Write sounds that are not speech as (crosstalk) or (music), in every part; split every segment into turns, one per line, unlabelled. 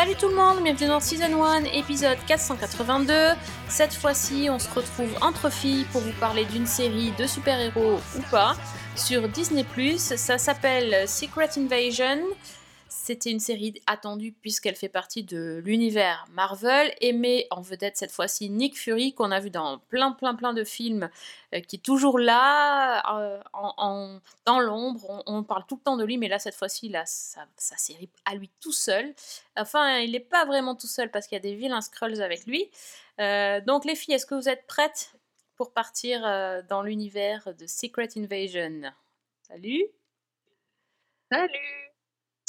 Salut tout le monde, bienvenue dans Season 1, épisode 482. Cette fois-ci, on se retrouve entre filles pour vous parler d'une série de super-héros ou pas sur Disney+. Ça s'appelle Secret Invasion. C'était une série attendue puisqu'elle fait partie de l'univers Marvel met en vedette cette fois-ci Nick Fury qu'on a vu dans plein plein plein de films euh, qui est toujours là euh, en, dans l'ombre. On, parle tout le temps de lui mais là cette fois-ci il a sa, série à lui tout seul. Enfin il n'est pas vraiment tout seul parce qu'il y a des vilains Skrulls avec lui. Euh, donc les filles est-ce que vous êtes prêtes pour partir dans l'univers de Secret Invasion? Salut
Salut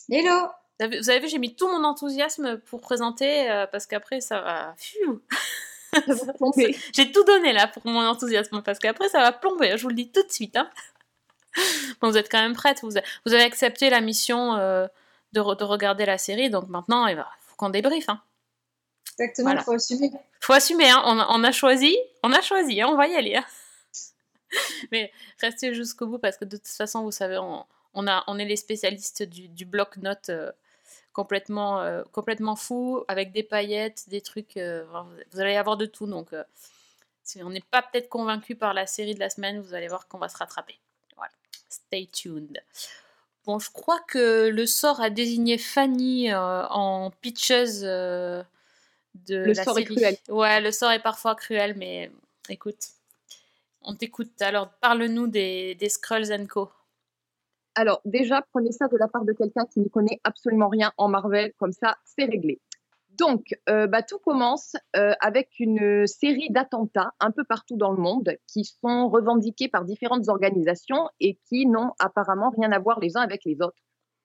Hello
Vous avez- vu, j'ai mis tout mon enthousiasme pour présenter euh, parce qu'après ça va. (laughs) J'ai tout donné là pour mon enthousiasme parce qu'après ça va plomber, je vous le dis tout de suite. hein. Bon, vous êtes quand même prête, vous, avez accepté la mission euh, de, re- de regarder la série, donc maintenant il faut qu'on débriefe. Hein.
Exactement,
Voilà.
il faut assumer.
Faut assumer, hein, on, a, on a choisi, on a choisi, hein, on va y aller. hein. (laughs) Mais restez jusqu'au bout parce que de toute façon, vous savez, on, on, a, on est les spécialistes du, du bloc-notes euh, complètement, euh, complètement fou, avec des paillettes, des trucs. euh, vous- allez avoir de tout. Donc, euh, si on n'est pas peut-être convaincu par la série de la semaine, vous allez voir qu'on va se rattraper. Voilà. Stay tuned. Bon, je crois que le sort a désigné Fanny en pitcheuse de
Le
la
sort est
série.
cruel.
Ouais, le sort est parfois cruel, mais écoute, on t'écoute. Alors, parle-nous des, des Skrulls and Co.
Alors, déjà, prenez ça de la part de quelqu'un qui ne connaît absolument rien en Marvel, comme ça, c'est réglé. Donc, euh, bah, tout commence euh, avec une série d'attentats un peu partout dans le monde qui sont revendiqués par différentes organisations et qui n'ont apparemment rien à voir les uns avec les autres.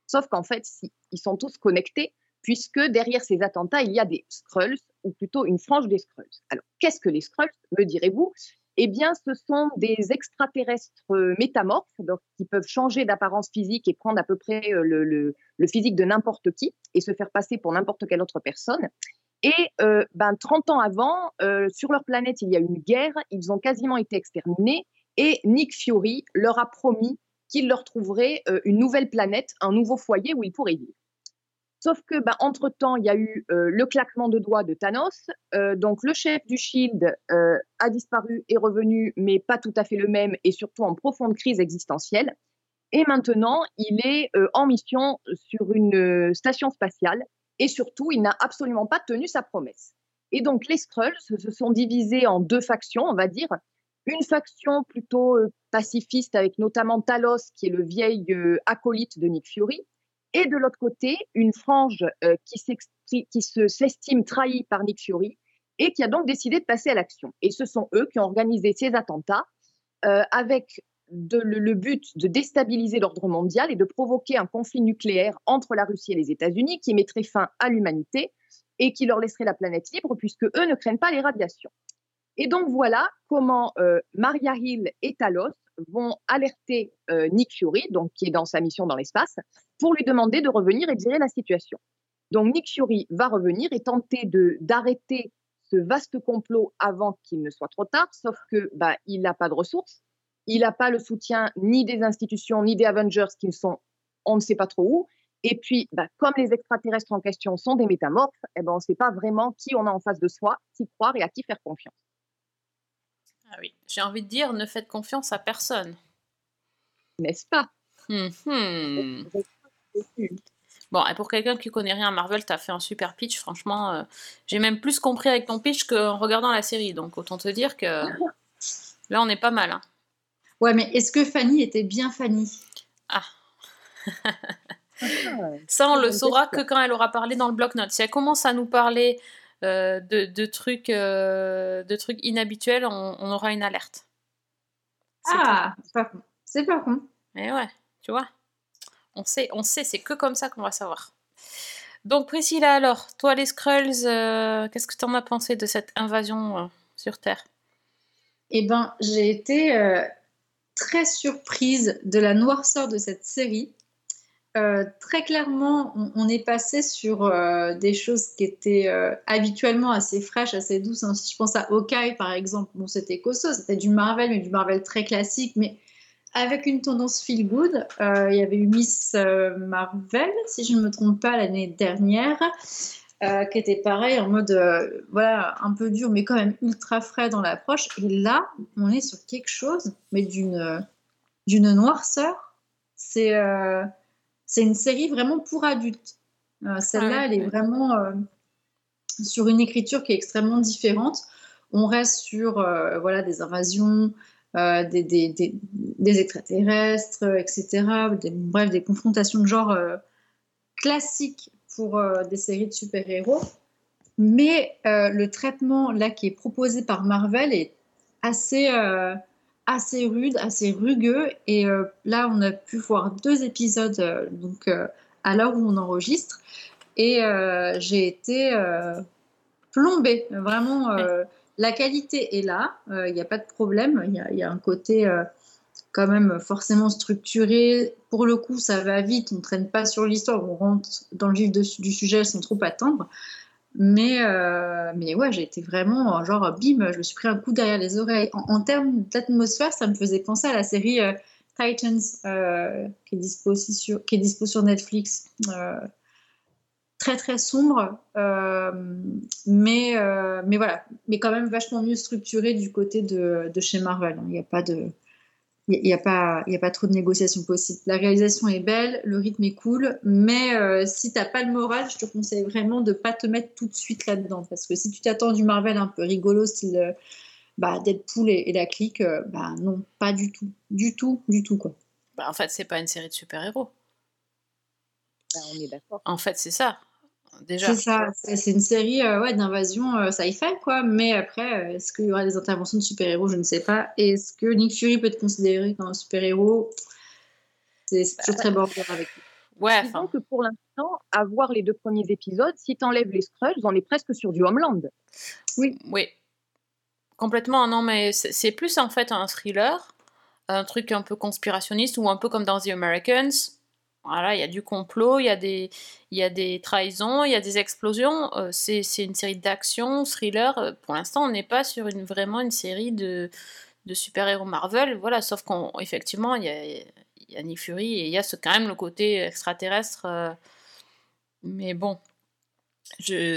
Sauf qu'en fait, ils sont tous connectés, puisque derrière ces attentats, il y a des Skrulls, ou plutôt une frange des Skrulls. Alors, qu'est-ce que les Skrulls, me direz-vous? Eh bien, ce sont des extraterrestres euh, métamorphes, donc qui peuvent changer d'apparence physique et prendre à peu près euh, le, physique de n'importe qui et se faire passer pour n'importe quelle autre personne. Et euh, ben, 30 ans avant, sur leur planète, il y a une guerre, ils ont quasiment été exterminés, et Nick Fury leur a promis qu'il leur trouverait une nouvelle planète, un nouveau foyer où ils pourraient vivre. Sauf que, ben, entre-temps, il y a eu euh, le claquement de doigts de Thanos. Euh, donc, le chef du Shield euh, a disparu, est revenu, mais pas tout à fait le même, et surtout en profonde crise existentielle. Et maintenant, il est en mission sur une station spatiale, et surtout, il n'a absolument pas tenu sa promesse. Et donc, les Skrulls se sont divisés en deux factions, on va dire. Une faction plutôt pacifiste, avec notamment Talos, qui est le vieil acolyte de Nick Fury, et de l'autre côté, une frange euh, qui s'estime trahie par Nick Fury et qui a donc décidé de passer à l'action. Et ce sont eux qui ont organisé ces attentats euh, avec le but de déstabiliser l'ordre mondial et de provoquer un conflit nucléaire entre la Russie et les États-Unis qui mettrait fin à l'humanité et qui leur laisserait la planète libre puisque eux ne craignent pas les radiations. Et donc voilà comment euh, Maria Hill et Talos vont alerter euh, Nick Fury, donc qui est dans sa mission dans l'espace, pour lui demander de revenir et de gérer la situation. Donc Nick Fury va revenir et tenter de d'arrêter ce vaste complot avant qu'il ne soit trop tard, sauf que bah, il n'a pas de ressources, il n'a pas le soutien ni des institutions ni des Avengers qui sont on ne sait pas trop où. Et puis, bah, comme les extraterrestres en question sont des métamorphes, eh ben, on ne sait pas vraiment qui on a en face de soi, qui croire et à qui faire confiance.
Ah oui, j'ai envie de dire, ne faites confiance à personne.
N'est-ce pas?
Hum, hum. Bon, et pour quelqu'un qui connaît rien à Marvel, t'as fait un super pitch, franchement. euh, j'ai même plus compris avec ton pitch qu'en regardant la série, donc autant te dire que (laughs) là, on est pas mal. hein.
Ouais, mais est-ce que Fanny était bien Fanny?
Ça, on le saura que quand elle aura parlé dans le bloc-notes. Si elle commence à nous parler euh, de, de trucs, euh, de trucs inhabituels, on, on aura une alerte.
Ah, c'est pas con. C'est pas con.
Mais ouais, tu vois. On sait, on sait, c'est que comme ça qu'on va savoir. Donc Priscilla, alors, toi les Skrulls, euh, qu'est-ce que tu en as pensé de cette invasion sur Terre?
Eh ben, j'ai été très surprise de la noirceur de cette série. Euh, très clairement, on, on est passé sur euh, des choses qui étaient euh, habituellement assez fraîches, assez douces. hein. Si je pense à Hawkeye, par exemple, bon, c'était costaud, c'était du Marvel, mais du Marvel très classique, mais avec une tendance feel good. Il y avait eu Miss Marvel, si je ne me trompe pas, l'année dernière, qui était pareil, en mode, voilà, un peu dur, mais quand même ultra frais dans l'approche. Et là, on est sur quelque chose, mais d'une d'une noirceur. C'est c'est une série vraiment pour adultes. Euh, Celle-là,
Ouais,
elle est
ouais.
vraiment euh, sur une écriture qui est extrêmement différente. On reste sur euh, voilà, des invasions, des, des, des, des extraterrestres, etc. Des- bref, des confrontations de genre classiques pour des séries de super-héros. Mais le traitement là qui est proposé par Marvel est assez, assez rude, assez rugueux. Et euh, là, on a pu voir deux épisodes euh, donc, euh, à l'heure où on enregistre. Et j'ai été plombée. Vraiment, la qualité est là. Il n'y a pas de problème. Il y a, il y a un côté quand même forcément structuré. Pour le coup, ça va vite. On ne traîne pas sur l'histoire. On rentre dans le vif de- du sujet sans trop attendre. Mais, euh, mais ouais, j'ai été vraiment genre bim, je me suis pris un coup derrière les oreilles. En, termes d'atmosphère, ça me faisait penser à la série euh, Titans euh, qui, est dispo sur, Netflix. Très très sombre, mais, mais voilà, mais quand même vachement mieux structuré du côté de, de chez Marvel. hein. Il n'y a pas de. Il n'y a, pas- il y a pas trop de négociations possibles. La réalisation est belle, le rythme est cool, mais euh, si tu n'as pas le moral, je te conseille vraiment de ne pas te mettre tout de suite là-dedans. Parce que si tu t'attends du Marvel un peu rigolo, style euh, bah, Deadpool et, et la clique, euh, bah non, pas du tout. Du tout, du tout, quoi.
Bah, en fait, c'est pas une série de super-héros.
Ben, on est d'accord.
En fait, c'est ça. Déjà.
C'est ça, c'est une série euh, ouais, d'invasion euh, sci-fi, quoi. Mais après, euh, est-ce qu'il y aura des interventions de super-héros? Je ne sais pas. Est-ce que Nick Fury peut être considéré comme un super-héros? C'est toujours très border avec lui.
Ouais,
Disons
enfin.
que pour l'instant, à voir les deux premiers épisodes, si tu enlèves les Skrulls, on est presque sur du Homeland.
Oui. Complètement, non, mais c'est plus en fait un thriller, un truc un peu conspirationniste ou un peu comme dans The Americans. Voilà, il y a du complot, il y a des, y a des trahisons, il y a des explosions. euh, c'est une série d'action, thriller. euh, Pour l'instant, on n'est pas sur une, vraiment une série de, de super-héros Marvel. Voilà, sauf qu'effectivement, il y a, y a Nick Fury et il y a quand même le côté extraterrestre. euh, mais bon,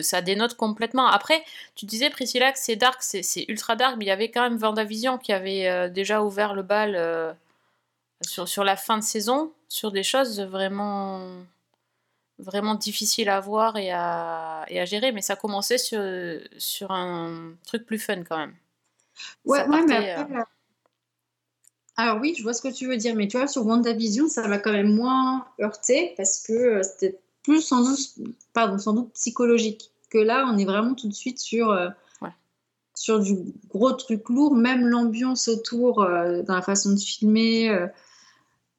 ça dénote complètement. Après, tu disais, Priscilla, que c'est dark, c'est ultra dark, mais il y avait quand même Vendavision qui avait euh, déjà ouvert le bal sur, sur la fin de saison, sur des choses vraiment, vraiment difficiles à voir et à, et à gérer, mais ça commençait sur, sur un truc plus fun quand même.
Ouais, ouais, mais après. euh, Alors oui, je vois ce que tu veux dire, mais tu vois, sur WandaVision, ça m'a quand même moins heurté parce que euh, c'était plus sans doute, pardon, sans doute psychologique. Que là, on est vraiment tout de suite sur, euh,
Ouais.
sur du gros truc lourd, même l'ambiance autour, euh, dans la façon de filmer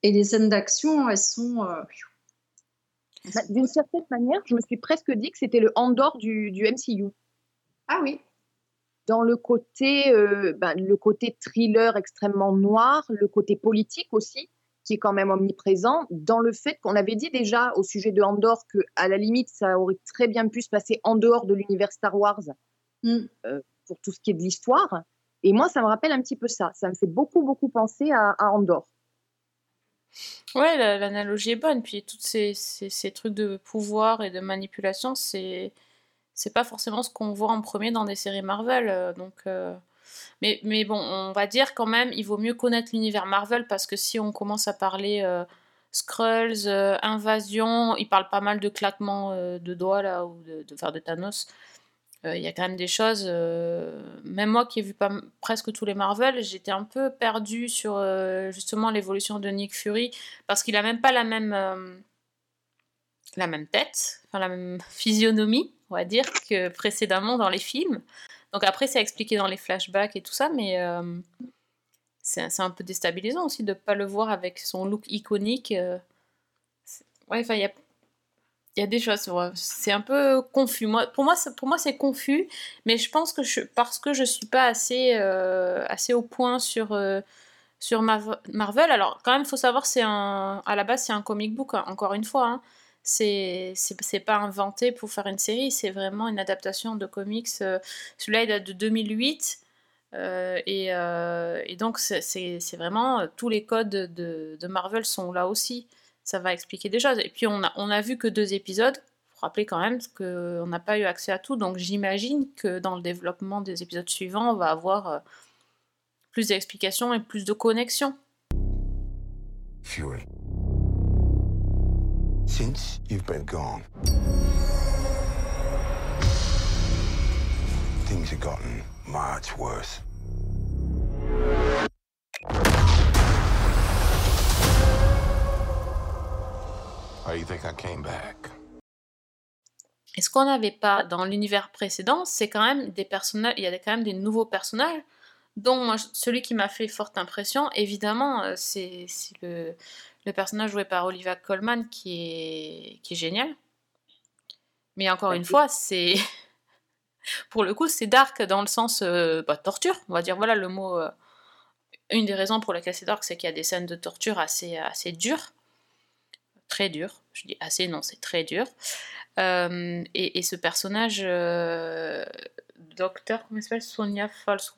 et les scènes d'action, elles sont. euh,
Bah, D'une certaine manière, je me suis presque dit que c'était le Andor du, du MCU.
Ah oui,
Dans le côté, euh, ben, le côté thriller extrêmement noir, le côté politique aussi, qui est quand même omniprésent, dans le fait qu'on avait dit déjà au sujet de Andor que à la limite, ça aurait très bien pu se passer en dehors de l'univers Star Wars
Mm.
euh, pour tout ce qui est de l'histoire. Et moi, ça me rappelle un petit peu ça. Ça me fait beaucoup, beaucoup penser à, à Andor.
Ouais, la- l'analogie est bonne. Puis tous ces, ces, trucs de pouvoir et de manipulation, c'est c'est pas forcément ce qu'on voit en premier dans des séries Marvel. euh, donc, euh, mais, mais bon, on va dire quand même, il vaut mieux connaître l'univers Marvel parce que si on commence à parler euh, Skrulls, invasion, il parle pas mal de claquements de doigts là ou de, enfin, de Thanos. Euh, Il y a quand même des choses. euh, même moi qui ai vu presque tous les Marvel, j'étais un peu perdue sur euh, justement l'évolution de Nick Fury parce qu'il a même pas la même la même tête, enfin la même (laughs) physionomie, on va dire, que précédemment dans les films. Donc après, c'est expliqué dans les flashbacks et tout ça, mais c'est un peu déstabilisant aussi de ne pas le voir avec son look iconique. Ouais, il y a, il y a des choses, c'est un peu confus. Moi, pour moi, pour moi, c'est confus, mais je pense que parce que je suis pas assez, euh, assez au point sur, euh, sur Marvel. Alors, quand même, faut savoir, c'est un, à la base, c'est un comic book, hein, encore une fois. Hein. C'est, c'est pas inventé pour faire une série, c'est vraiment une adaptation de comics. Euh, celui-là, il date de 2008. Euh, et, et, donc, c'est, vraiment tous les codes de, de, Marvel sont là aussi. Ça va expliquer des choses. Et puis, on a, on a vu que deux épisodes. Il faut rappeler quand même qu'on n'a pas eu accès à tout. Donc, j'imagine que dans le développement des épisodes suivants, on va avoir plus d'explications et plus de connexions. Fury. Since you've been gone, things have gotten much worse. How you think I came back? Et ce qu'on n'avait pas dans l'univers précédent, c'est quand même des personnages, il y a quand même des nouveaux personnages dont celui qui m'a fait forte impression, évidemment, euh, c'est le, personnage joué par Olivia Colman qui est, qui est génial. Mais encore une fois, c'est. (laughs) Pour le coup, c'est dark dans le sens euh, bah, torture, on va dire. Voilà le mot. Euh, une des raisons pour lesquelles c'est dark, c'est qu'il y a des scènes de torture assez, assez dures. Très dures. Je dis assez, non, c'est très dur. et, ce personnage, docteur, comment il s'appelle? Sonia Falso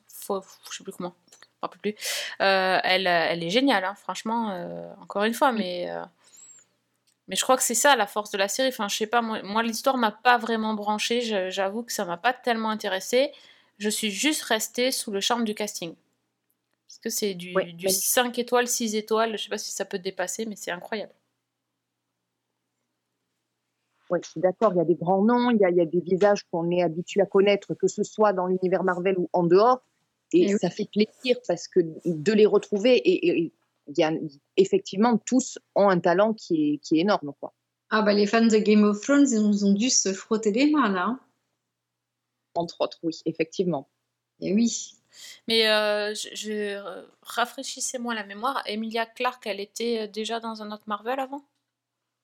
je sais plus comment, je ne plus. Euh, elle, elle est géniale, hein, franchement, euh, encore une fois, mais, euh, mais je crois que c'est ça la force de la série. Enfin, je sais pas, moi, moi l'histoire m'a pas vraiment branchée, j'avoue que ça m'a pas tellement intéressée. Je suis juste restée sous le charme du casting. Parce que c'est du, du 5 étoiles, 6 étoiles, je sais pas si ça peut dépasser, mais c'est incroyable.
Oui, je suis d'accord, il y a des grands noms, il y a, il y a des visages qu'on est habitué à connaître, que ce soit dans l'univers Marvel ou en dehors. Et, ça fait plaisir parce que de les retrouver, et, il y a, effectivement, tous ont un talent qui est, qui est énorme. Quoi.
Ah bah les fans de Game of Thrones, ils ont dû se frotter les mains là. Hein.
Entre autres, oui, effectivement.
Et oui.
Mais euh, je, rafraîchissez-moi la mémoire. Emilia Clarke, elle était déjà dans un autre Marvel avant?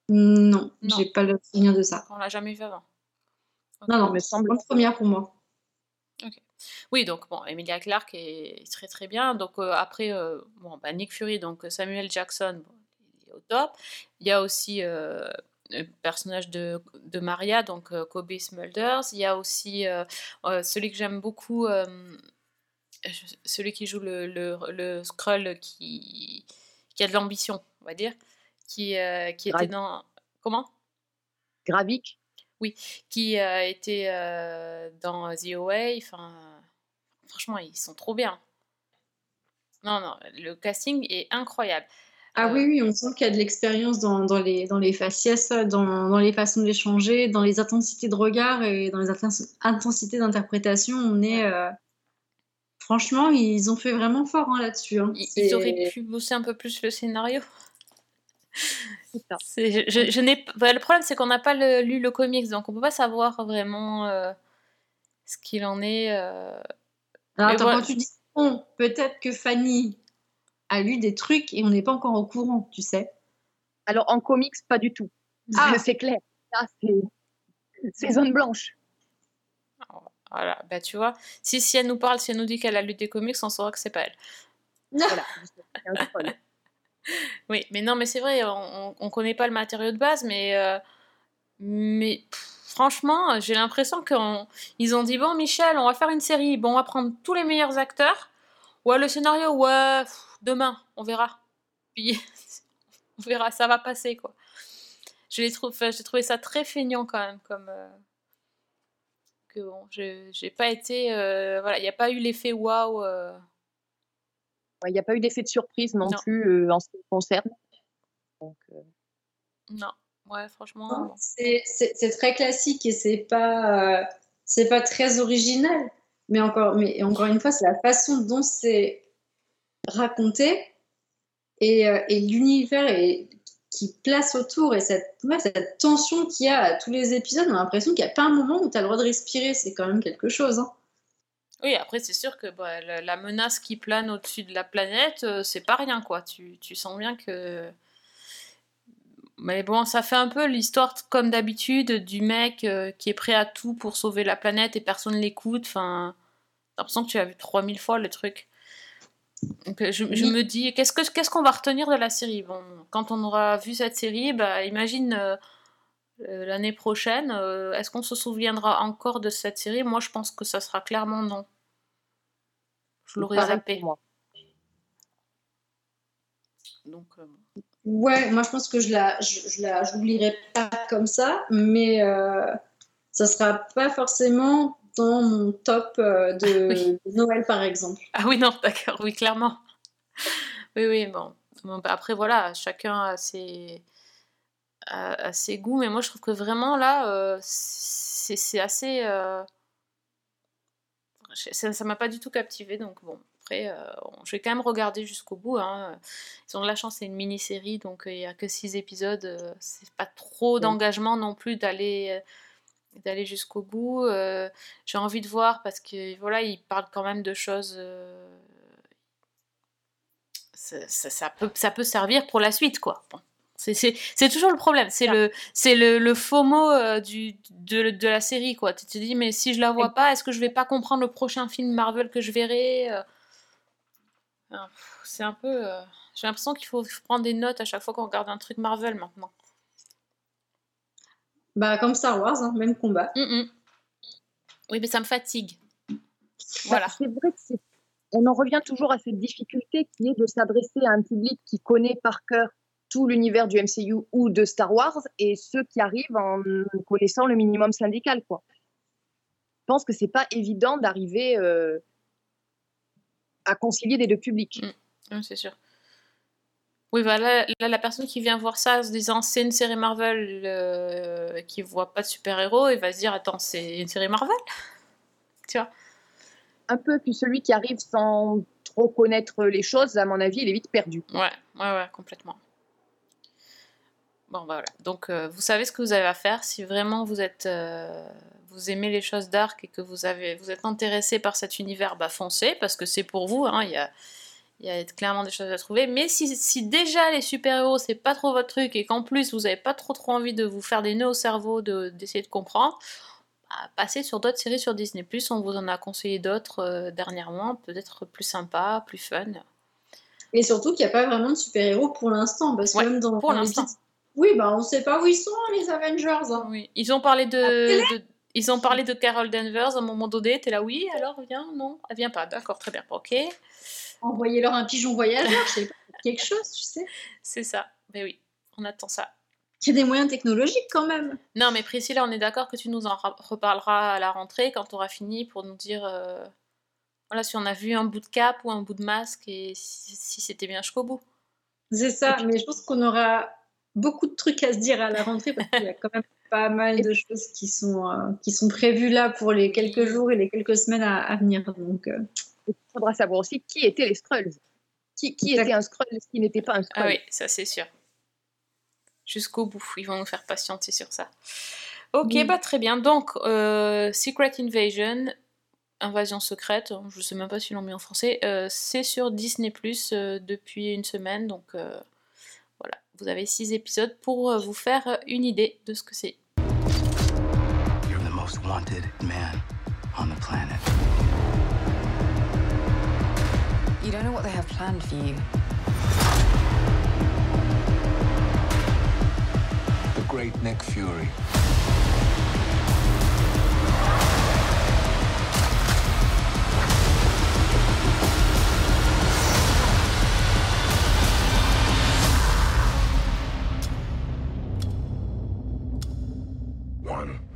Non, non. j'ai pas le souvenir de ça.
On l'a jamais vu avant.
Non, non, mais semble première pour moi.
Ok. Oui, donc bon, Emilia Clarke est très très bien. Donc euh, après, euh, bon, bah, Nick Fury, donc Samuel Jackson, il est au top. Il y a aussi euh, le personnage de, de Maria, donc Kobe Smulders. Il y a aussi celui que j'aime beaucoup, celui qui joue le, le, le Skrull qui, qui a de l'ambition, on va dire, qui, qui était dans... Comment?
Gravik
oui, qui a été dans The Away. Enfin, franchement, ils sont trop bien. Non, non, le casting est incroyable.
Ah oui, oui, on sent qu'il y a de l'expérience dans, dans, les, dans les faciès, dans, dans les façons d'échanger, dans les intensités de regard et dans les intensités d'interprétation. On est. Franchement, ils ont fait vraiment fort hein, là-dessus. Hein.
Ils, auraient pu bosser un peu plus le scénario. Je, je, n'ai, bah, le problème, c'est qu'on n'a pas lu le comics, donc on peut pas savoir vraiment euh, ce qu'il en est. Euh...
Alors, attends, quand tu dis peut-être que Fanny a lu des trucs et on n'est pas encore au courant, tu sais.
Alors, en comics, pas du tout. Ah. C'est clair. c'est zone blanche.
Voilà, bah tu vois, si, si elle nous parle, si elle nous dit qu'elle a lu des comics, on saura que c'est pas elle. Voilà, oui, mais non, mais c'est vrai, on, on connaît pas le matériau de base, mais, euh, mais franchement, j'ai l'impression qu'ils ont dit bon, Michel, on va faire une série, bon, on va prendre tous les meilleurs acteurs. Ouais, le scénario, ouais, demain, on verra. Puis (laughs) on verra, ça va passer quoi. J'ai trouvé, trouvé ça très feignant quand même, comme. Euh, que bon, j'ai pas été. Euh, voilà, il n'y a pas eu l'effet waouh.
Il n'y a pas eu d'effet de surprise non, plus euh, en ce qui me concerne.
Euh, non, ouais, franchement.
C'est très classique et c'est pas, euh, c'est pas très original. Mais encore, mais encore une fois, c'est la façon dont c'est raconté et, et l'univers qui place autour et cette, cette tension qu'il y a à tous les épisodes, on a l'impression qu'il n'y a pas un moment où tu as le droit de respirer. C'est quand même quelque chose. Hein.
Oui, après, c'est sûr que bah, la, menace qui plane au-dessus de la planète, euh, c'est pas rien, quoi. Tu, tu, sens bien que. Mais bon, ça fait un peu l'histoire, comme d'habitude, du mec euh, qui est prêt à tout pour sauver la planète et personne l'écoute. Enfin, t'as l'impression que tu as vu 3000 fois le truc. Donc, euh, je, me dis, qu'est-ce que qu'est-ce qu'on va retenir de la série? Bon, quand on aura vu cette série, bah, imagine euh, l'année prochaine, euh, est-ce qu'on se souviendra encore de cette série? Moi, je pense que ça sera clairement non. Je l'aurais zappé.
pour moi.
Donc, euh,
Ouais, moi je pense que je la, je, je la, je l'oublierai pas comme ça, mais euh, ça sera pas forcément dans mon top euh, de, (laughs)
Oui.
de Noël par exemple.
Ah oui, non, (laughs) d'accord, oui, clairement. Oui, oui, bon. Bon, bah, après, voilà, chacun a ses, a ses goûts, mais moi, je trouve que vraiment, là, euh, c'est assez... euh, Ça m'a pas du tout captivé, donc bon, après, euh, je vais quand même regarder jusqu'au bout. Hein. Ils ont de la chance, c'est une mini-série, donc il y a que six épisodes. c'est pas trop d'engagement non plus d'aller... d'aller jusqu'au bout. Euh, j'ai envie de voir parce que voilà, il parle quand même de choses. euh, ça, ça- ça peut, ça peut servir pour la suite, quoi. Bon. C'est, toujours le problème. C'est le, le, le FOMO euh, du, de, de la série, quoi. Tu te dis, mais si je la vois pas, est-ce que je vais pas comprendre le prochain film Marvel que je verrai euh? C'est un peu. euh, J'ai l'impression qu'il faut prendre des notes à chaque fois qu'on regarde un truc Marvel maintenant.
Bah comme Star Wars, hein, même combat.
Mm, mm. Oui, mais ça me fatigue.
Bah,
Voilà.
C'est vrai que. On en revient toujours à cette difficulté qui est de s'adresser à un public qui connaît par cœur tout l'univers du MCU ou de Star Wars et ceux qui arrivent en connaissant le minimum syndical, quoi. Je pense que c'est pas évident d'arriver euh, à concilier les deux publics.
Oui, c'est sûr. Oui, voilà, là, la personne qui vient voir ça en se disant c'est une série Marvel euh, qui voit pas de super-héros, il va se dire attends, c'est une série Marvel? (laughs) Tu vois?
Un peu, puis celui qui arrive sans trop connaître les choses, à mon avis, il est vite perdu.
Ouais, ouais, ouais, complètement. Bon, bah, voilà. Donc, euh, vous savez ce que vous avez à faire. Si vraiment vous êtes, euh, vous aimez les choses dark et que vous avez, vous êtes intéressé par cet univers, bah foncez parce que c'est pour vous. hein, Il y a, il y a clairement des choses à trouver. Mais si, si déjà les super-héros c'est pas trop votre truc et qu'en plus vous avez pas trop trop envie de vous faire des nœuds au cerveau, de- d'essayer de, comprendre, bah, passez sur d'autres séries sur Disney+. On vous en a conseillé d'autres euh, dernièrement, peut-être plus sympas, plus fun.
Et surtout qu'il n'y a pas vraiment de super-héros pour l'instant, parce que
Ouais,
même dans
pour
dans les Oui, bah on sait pas où ils sont les Avengers. hein.
Oui, ils ont parlé de, de- ils ont parlé de Carol Danvers à un moment donné. T'es là, oui, alors viens, non, elle vient pas. D'accord, très bien, ok,
Envoyez-leur un pigeon voyageur, je sais pas, (laughs) quelque chose, tu sais.
c'est ça. Mais oui, on attend ça.
Il y a des moyens technologiques quand même.
Non, mais Priscilla, on est d'accord que tu nous en ra- reparleras à la rentrée quand tu auras fini pour nous dire, euh, voilà, si on a vu un bout de cap ou un bout de masque et si, si c'était bien jusqu'au bout.
C'est ça, mais je pense qu'on aura beaucoup de trucs à se dire à la rentrée parce qu'il y a quand même (laughs) pas mal de choses qui sont, euh, qui sont prévues là pour les quelques jours et les quelques semaines à, à venir. Donc, euh,
Il faudra savoir aussi qui étaient les Skrulls. Qui, qui était un Skrull et qui n'était pas un Skrull.
Ah oui, ça c'est sûr. Jusqu'au bout, ils vont nous faire patienter sur ça. Ok, bah très bien. Donc, euh, Secret Invasion, Invasion secrète, je sais même pas s'ils l'ont mis en français, euh, c'est sur Disney Plus depuis une semaine. Donc euh, voilà, vous avez six épisodes pour euh, vous faire euh, une idée de ce que c'est.
You're the most wanted man on the planet.
You don't know what they have planned for you.
The great Nick Fury.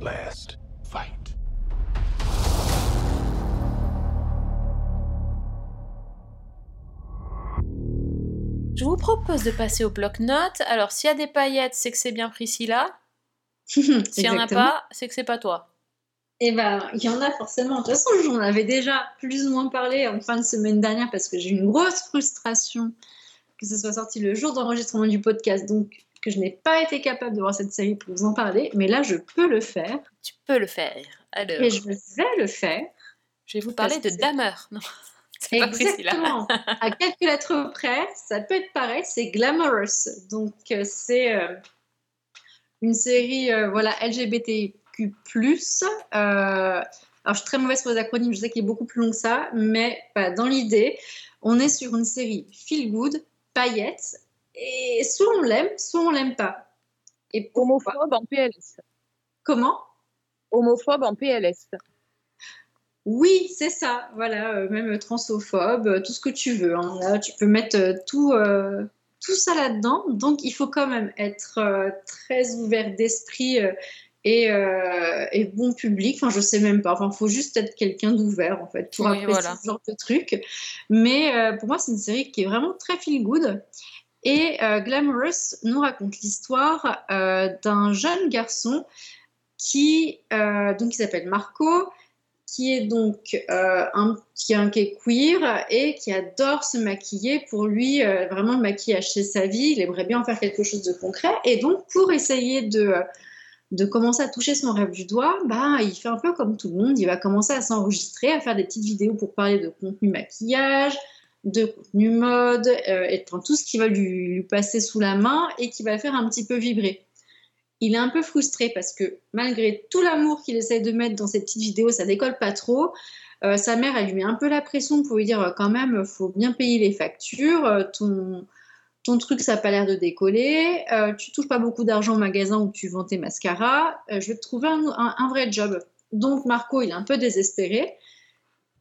Last fight.
Je vous propose de passer au bloc-notes. Alors, s'il y a des paillettes, c'est que c'est bien Priscilla. (laughs) S'il n'y en a pas, c'est que c'est pas toi.
Eh ben, il y en a forcément. De toute façon, j'en avais déjà plus ou moins parlé en fin de semaine dernière parce que j'ai une grosse frustration que ce soit sorti le jour d'enregistrement du podcast, donc que je n'ai pas été capable de voir cette série pour vous en parler. Mais là, je peux le faire
Tu peux le faire. Alors,
et je vais le faire.
je vais vous parler de Damer. Non, (laughs) c'est pas.
Exactement. à quelques lettres près, ça peut être pareil, c'est Glamorous. Donc, euh, c'est euh, une série euh, voilà, LGBTQ, euh, Alors, je suis très mauvaise pour les acronymes, je sais qu'il est beaucoup plus long que ça, mais dans l'idée, on est sur une série feel good, paillettes, et soit on l'aime, soit on l'aime pas. Et
Homophobe en PLS.
Comment?
Homophobe en PLS.
Oui, c'est ça. Voilà, euh, même transphobe, euh, tout ce que tu veux. hein. Là, tu peux mettre euh, tout, tout ça là-dedans. Donc, il faut quand même être très ouvert d'esprit et, et bon public. Enfin, je sais même pas. Enfin, il faut juste être quelqu'un d'ouvert, en fait, pour
Oui,
apprécier
voilà.
ce genre de truc. Mais pour moi, c'est une série qui est vraiment très feel good. Et euh, Glamorous nous raconte l'histoire euh, d'un jeune garçon qui, euh, donc, s'appelle Marco, qui est donc un, qui, qui est queer et qui adore se maquiller. Pour lui, vraiment, le maquillage, c'est sa vie. Il aimerait bien en faire quelque chose de concret. Et donc, pour essayer de, de commencer à toucher son rêve du doigt, bah, il fait un peu comme tout le monde. Il va commencer à s'enregistrer, à faire des petites vidéos pour parler de contenu maquillage, de contenu mode, euh, tout ce qui va lui, passer sous la main et qui va faire un petit peu vibrer. Il est un peu frustré parce que malgré tout l'amour qu'il essaie de mettre dans ces petites vidéos, ça décolle pas trop. Euh, sa mère, elle lui met un peu la pression pour lui dire euh, quand même, faut bien payer les factures. euh, ton, truc, ça n'a pas l'air de décoller. euh, tu touches pas beaucoup d'argent au magasin où tu vends tes mascaras. je vais te trouver un- un vrai job. Donc Marco, il est un peu désespéré.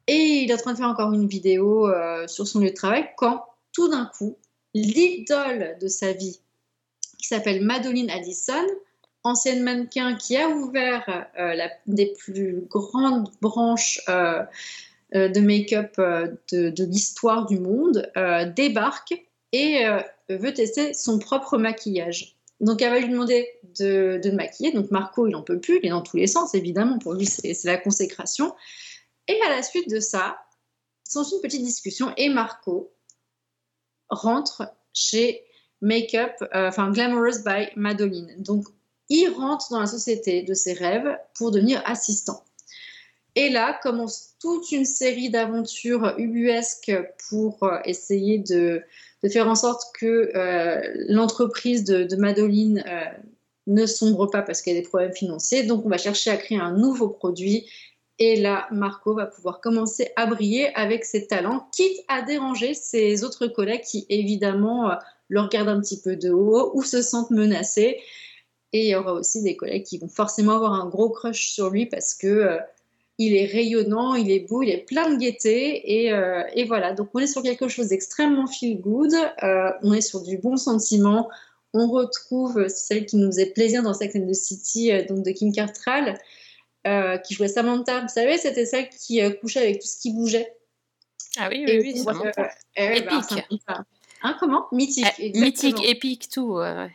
Et il est en train de faire encore une vidéo euh, sur son lieu de travail quand tout d'un coup, l'idole de sa vie, qui s'appelle Madeline Addison, ancienne mannequin qui a ouvert euh, la, des plus grandes branches euh, de make-up de, de l'histoire du monde, débarque et veut tester son propre maquillage. Donc elle va lui demander de, de le maquiller. Donc Marco, il n'en peut plus, il est dans tous les sens, évidemment. Pour lui, c'est la consécration. Et à la suite de ça, sans une petite discussion, et Marco rentre chez Makeup, euh, enfin Glamorous by Madeline. Donc il rentre dans la société de ses rêves pour devenir assistant. Et là commence toute une série d'aventures ubuesques pour euh, essayer de, faire en sorte que euh, l'entreprise de, de Madeline ne sombre pas parce qu'elle a des problèmes financiers. Donc on va chercher à créer un nouveau produit. Et là, Marco va pouvoir commencer à briller avec ses talents, quitte à déranger ses autres collègues qui, évidemment, euh, le regardent un petit peu de haut ou se sentent menacés. Et il y aura aussi des collègues qui vont forcément avoir un gros crush sur lui parce que euh, il est rayonnant, il est beau, il est plein de gaieté. Et, euh, voilà, donc on est sur quelque chose d'extrêmement feel good. on est sur du bon sentiment. On retrouve celle qui nous faisait plaisir dans Sex and the City, donc de Kim Cattrall, euh, qui jouait Samantha. Vous savez, c'était celle qui euh, couchait avec tout ce qui bougeait.
Ah oui, oui, oui, monte.
euh, eh bah,
Épique.
Samantha. Hein, comment? Mythique.
Ah, Mythique, épique, tout. ouais,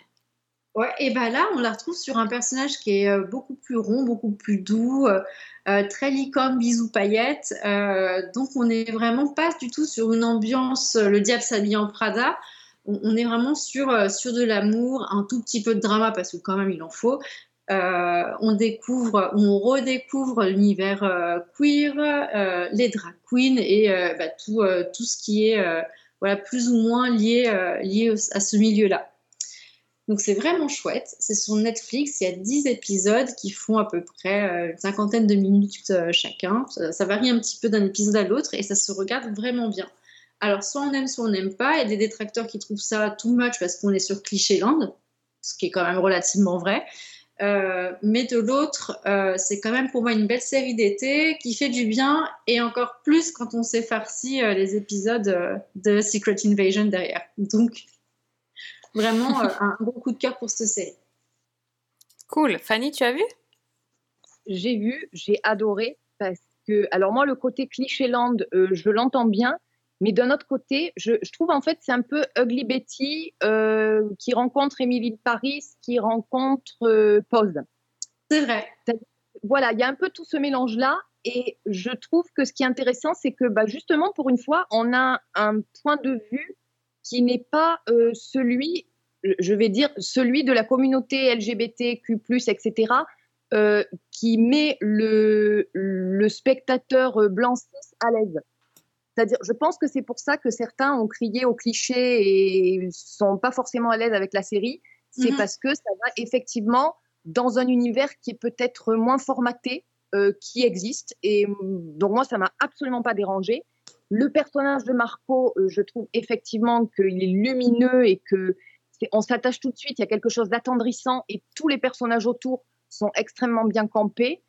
ouais.
Et ben là, on la retrouve sur un personnage qui est beaucoup plus rond, beaucoup plus doux, euh, très licorne, bisous, paillettes. Euh, donc, on n'est vraiment pas du tout sur une ambiance le diable s'habille en Prada. On, on est vraiment sur, sur de l'amour, un tout petit peu de drama parce que quand même il en faut. Euh, on découvre, on redécouvre l'univers euh, queer, euh, les drag queens et bah, tout, ce qui est voilà, plus ou moins lié, à ce milieu-là. Donc c'est vraiment chouette. C'est sur Netflix. Il y a 10 épisodes qui font à peu près une cinquantaine de minutes chacun. Ça, ça varie un petit peu d'un épisode à l'autre et ça se regarde vraiment bien. Alors soit on aime, soit on n'aime pas. Il y a des détracteurs qui trouvent ça too much parce qu'on est sur Clichéland, ce qui est quand même relativement vrai. Euh, mais de l'autre, euh, c'est quand même pour moi une belle série d'été qui fait du bien et encore plus quand on s'est farci euh, les épisodes euh, de Secret Invasion derrière. Donc vraiment euh, (laughs) un gros coup de cœur pour cette série.
Cool. Fanny, tu as vu?
J'ai vu, j'ai adoré parce que, alors moi, le côté Clichéland, euh, je l'entends bien, mais d'un autre côté, je, je trouve en fait c'est un peu Ugly Betty euh, qui rencontre Emily de Paris, qui rencontre euh, Pose.
C'est vrai.
Voilà, il y a un peu tout ce mélange-là. Et je trouve que ce qui est intéressant, c'est que bah, justement, pour une fois, on a un point de vue qui n'est pas euh, celui, je vais dire, celui de la communauté LGBTQ, etc., euh, qui met le, le spectateur blanc à l'aise. C'est-à-dire, je pense que c'est pour ça que certains ont crié au cliché et sont pas forcément à l'aise avec la série. C'est
Mhm.
parce que ça va effectivement dans un univers qui est peut-être moins formaté euh, qui existe. Et mm, donc moi, ça m'a absolument pas dérangé. Le personnage de Marco, euh, je trouve effectivement qu'il est lumineux et que on s'attache tout de suite. Il y a quelque chose d'attendrissant et tous les personnages autour sont extrêmement bien campés.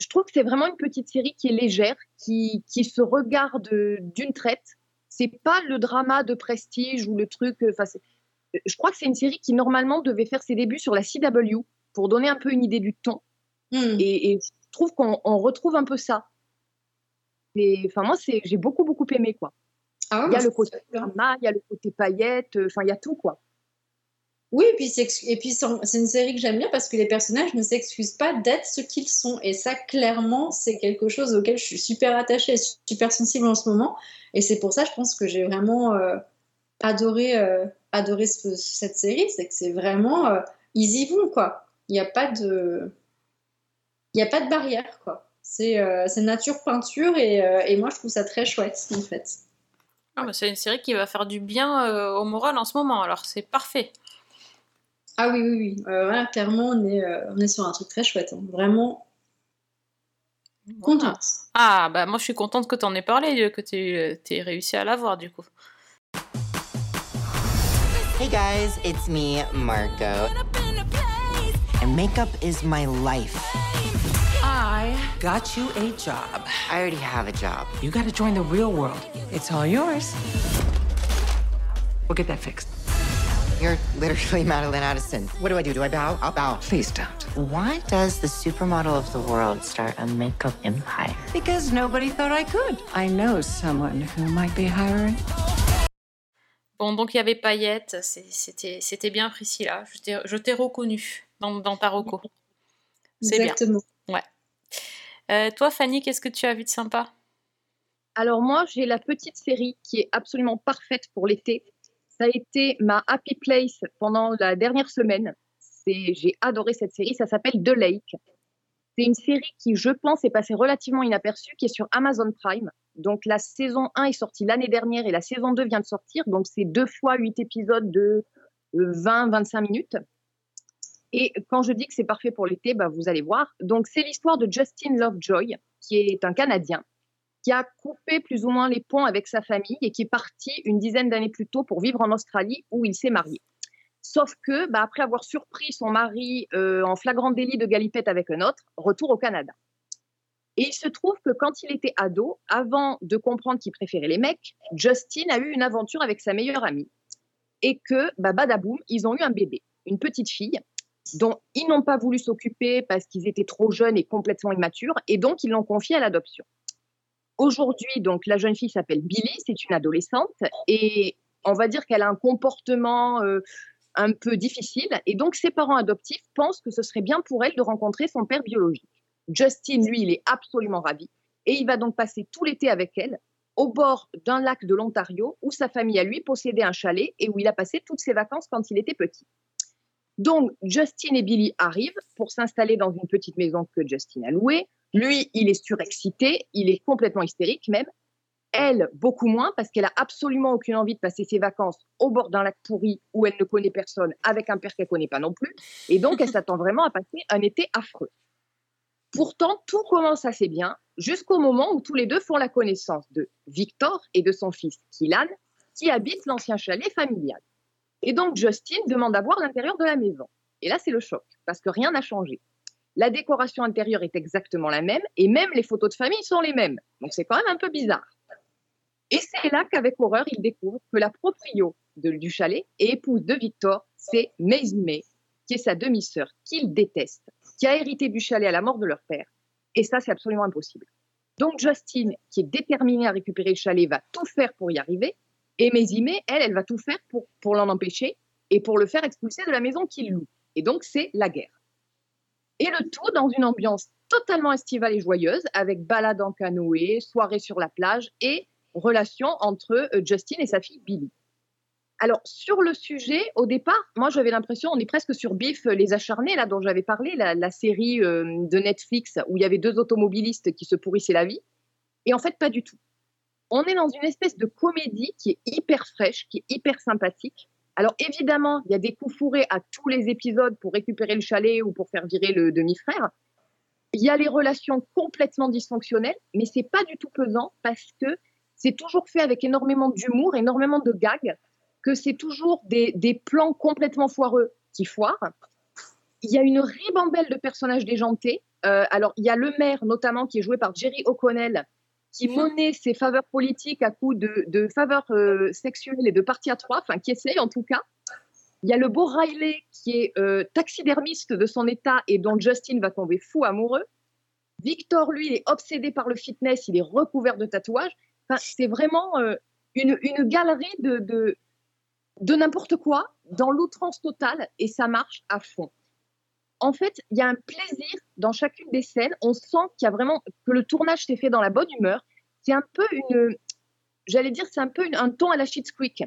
Je trouve que c'est vraiment une petite série qui est légère, qui, qui se regarde euh, d'une traite. C'est pas le drama de prestige ou le truc. euh, Enfin, c'est- je crois que c'est une série qui normalement devait faire ses débuts sur la CW pour donner un peu une idée du ton.
Hmm.
Et, et je trouve qu'on on retrouve un peu ça. Enfin, moi, j'ai beaucoup, beaucoup aimé, quoi.
Ah
Il y a le côté
bien.
drama, il y a le côté paillettes, euh, enfin, il y a tout, quoi.
Oui, et puis c'est une série que j'aime bien parce que les personnages ne s'excusent pas d'être ce qu'ils sont. Et ça, clairement, c'est quelque chose auquel je suis super attachée et super sensible en ce moment. Et c'est pour ça, je pense que j'ai vraiment euh, adoré, euh, adoré ce- cette série. C'est que c'est vraiment. euh, ils y vont, quoi. Il n'y a pas de. Il n'y a pas de barrière, quoi. C'est euh, nature peinture et, et moi, je trouve ça très chouette, en fait.
Ah, bah, c'est une série qui va faire du bien au moral en ce moment, alors c'est parfait.
Ah oui, oui, oui. Euh, voilà, clairement, on est, euh, on est sur un truc très chouette. hein. Vraiment contente.
Ah, bah moi je suis contente que tu en aies parlé, euh, que tu aies réussi à l'avoir du coup.
Hey guys, it's me, Marco. And makeup is my life.
I got you a job.
I already have a job.
You gotta join the real world. It's all yours. We'll get that fixed.
You're literally (laughs) Madeline Addison. What do I do? Do I bow? I'll bow.
Please don't.
Why does the supermodel of the world start a makeup empire?
Because nobody thought I could. I know someone who might be hiring.
Bon, donc il y avait Paillette, c'est- c'était bien Priscilla, je t'ai- je t'ai reconnu dans, dans ta reco. C'est bien.
Exactement.
Euh, toi Fanny, qu'est-ce que tu as vu de sympa?
Alors moi, j'ai la petite série qui est absolument parfaite pour l'été. Ça a été ma happy place pendant la dernière semaine. J'ai adoré cette série. Ça s'appelle The Lake. C'est une série qui, je pense, est passée relativement inaperçue, qui est sur Amazon Prime. Donc la saison 1 est sortie l'année dernière et la saison 2 vient de sortir. Donc c'est deux fois huit épisodes de 20-25 minutes. Et quand je dis que c'est parfait pour l'été, bah, vous allez voir. Donc c'est l'histoire de Justin Lovejoy, qui est un Canadien qui a coupé plus ou moins les ponts avec sa famille et qui est parti une dizaine d'années plus tôt pour vivre en Australie où il s'est marié. Sauf que, bah, après avoir surpris son mari euh, en flagrant délit de galipette avec un autre, retour au Canada. Et il se trouve que quand il était ado, avant de comprendre qu'il préférait les mecs, Justin a eu une aventure avec sa meilleure amie. Et que, bah, badaboum, ils ont eu un bébé, une petite fille, dont ils n'ont pas voulu s'occuper parce qu'ils étaient trop jeunes et complètement immatures, et donc ils l'ont confiée à l'adoption. Aujourd'hui, donc, la jeune fille s'appelle Billy, c'est une adolescente, et on va dire qu'elle a un comportement euh, un peu difficile, et donc ses parents adoptifs pensent que ce serait bien pour elle de rencontrer son père biologique. Justin, lui, il est absolument ravi, et il va donc passer tout l'été avec elle, au bord d'un lac de l'Ontario, où sa famille à lui possédait un chalet et où il a passé toutes ses vacances quand il était petit. Donc, Justin et Billy arrivent pour s'installer dans une petite maison que Justin a louée. Lui, il est surexcité, il est complètement hystérique même. Elle, beaucoup moins, parce qu'elle a absolument aucune envie de passer ses vacances au bord d'un lac pourri où elle ne connaît personne, avec un père qu'elle connaît pas non plus. Et donc, elle (laughs) s'attend vraiment à passer un été affreux. Pourtant, tout commence assez bien, jusqu'au moment où tous les deux font la connaissance de Victor et de son fils Kylan, qui habitent l'ancien chalet familial. Et donc, Justin demande à voir l'intérieur de la maison. Et là, c'est le choc, parce que rien n'a changé. La décoration intérieure est exactement la même, et même les photos de famille sont les mêmes. Donc, c'est quand même un peu bizarre. Et c'est là qu'avec horreur, il découvre que la proprio du chalet et épouse de Victor, c'est May, qui est sa demi-sœur, qu'il déteste, qui a hérité du chalet à la mort de leur père. Et ça, c'est absolument impossible. Donc, Justine, qui est déterminée à récupérer le chalet, va tout faire pour y arriver. Et May, elle, elle va tout faire pour l'en empêcher et pour le faire expulser de la maison qu'il loue. Et donc, c'est la guerre. Et le tout dans une ambiance totalement estivale et joyeuse, avec balade en canoë, soirée sur la plage et relation entre euh, Justin et sa fille Billy. Alors, sur le sujet, au départ, moi j'avais l'impression, on est presque sur Biff, euh, les acharnés, là dont j'avais parlé, la, série euh, de Netflix où il y avait deux automobilistes qui se pourrissaient la vie. Et en fait, pas du tout. On est dans une espèce de comédie qui est hyper fraîche, qui est hyper sympathique. Alors évidemment, il y a des coups fourrés à tous les épisodes pour récupérer le chalet ou pour faire virer le demi-frère. Il y a les relations complètement dysfonctionnelles, mais c'est pas du tout pesant parce que c'est toujours fait avec énormément d'humour, énormément de gags, que c'est toujours des, des plans complètement foireux qui foirent. Il y a une ribambelle de personnages déjantés. Euh, alors, il y a le maire, notamment, qui est joué par Jerry O'Connell, qui monnaie ses faveurs politiques à coups de, faveurs euh, sexuelles et de parties à trois, enfin, qui essaye en tout cas. Il y a le beau Riley, qui est euh, taxidermiste de son état et dont Justin va tomber fou amoureux. Victor, lui, est obsédé par le fitness, il est recouvert de tatouages. Enfin, c'est vraiment euh, une, galerie de, de n'importe quoi dans l'outrance totale et ça marche à fond en fait, il y a un plaisir dans chacune des scènes. On sent qu'il y a vraiment que le tournage s'est fait dans la bonne humeur. C'est un peu une, j'allais dire, c'est un peu une, un ton à la Schitt's Creek.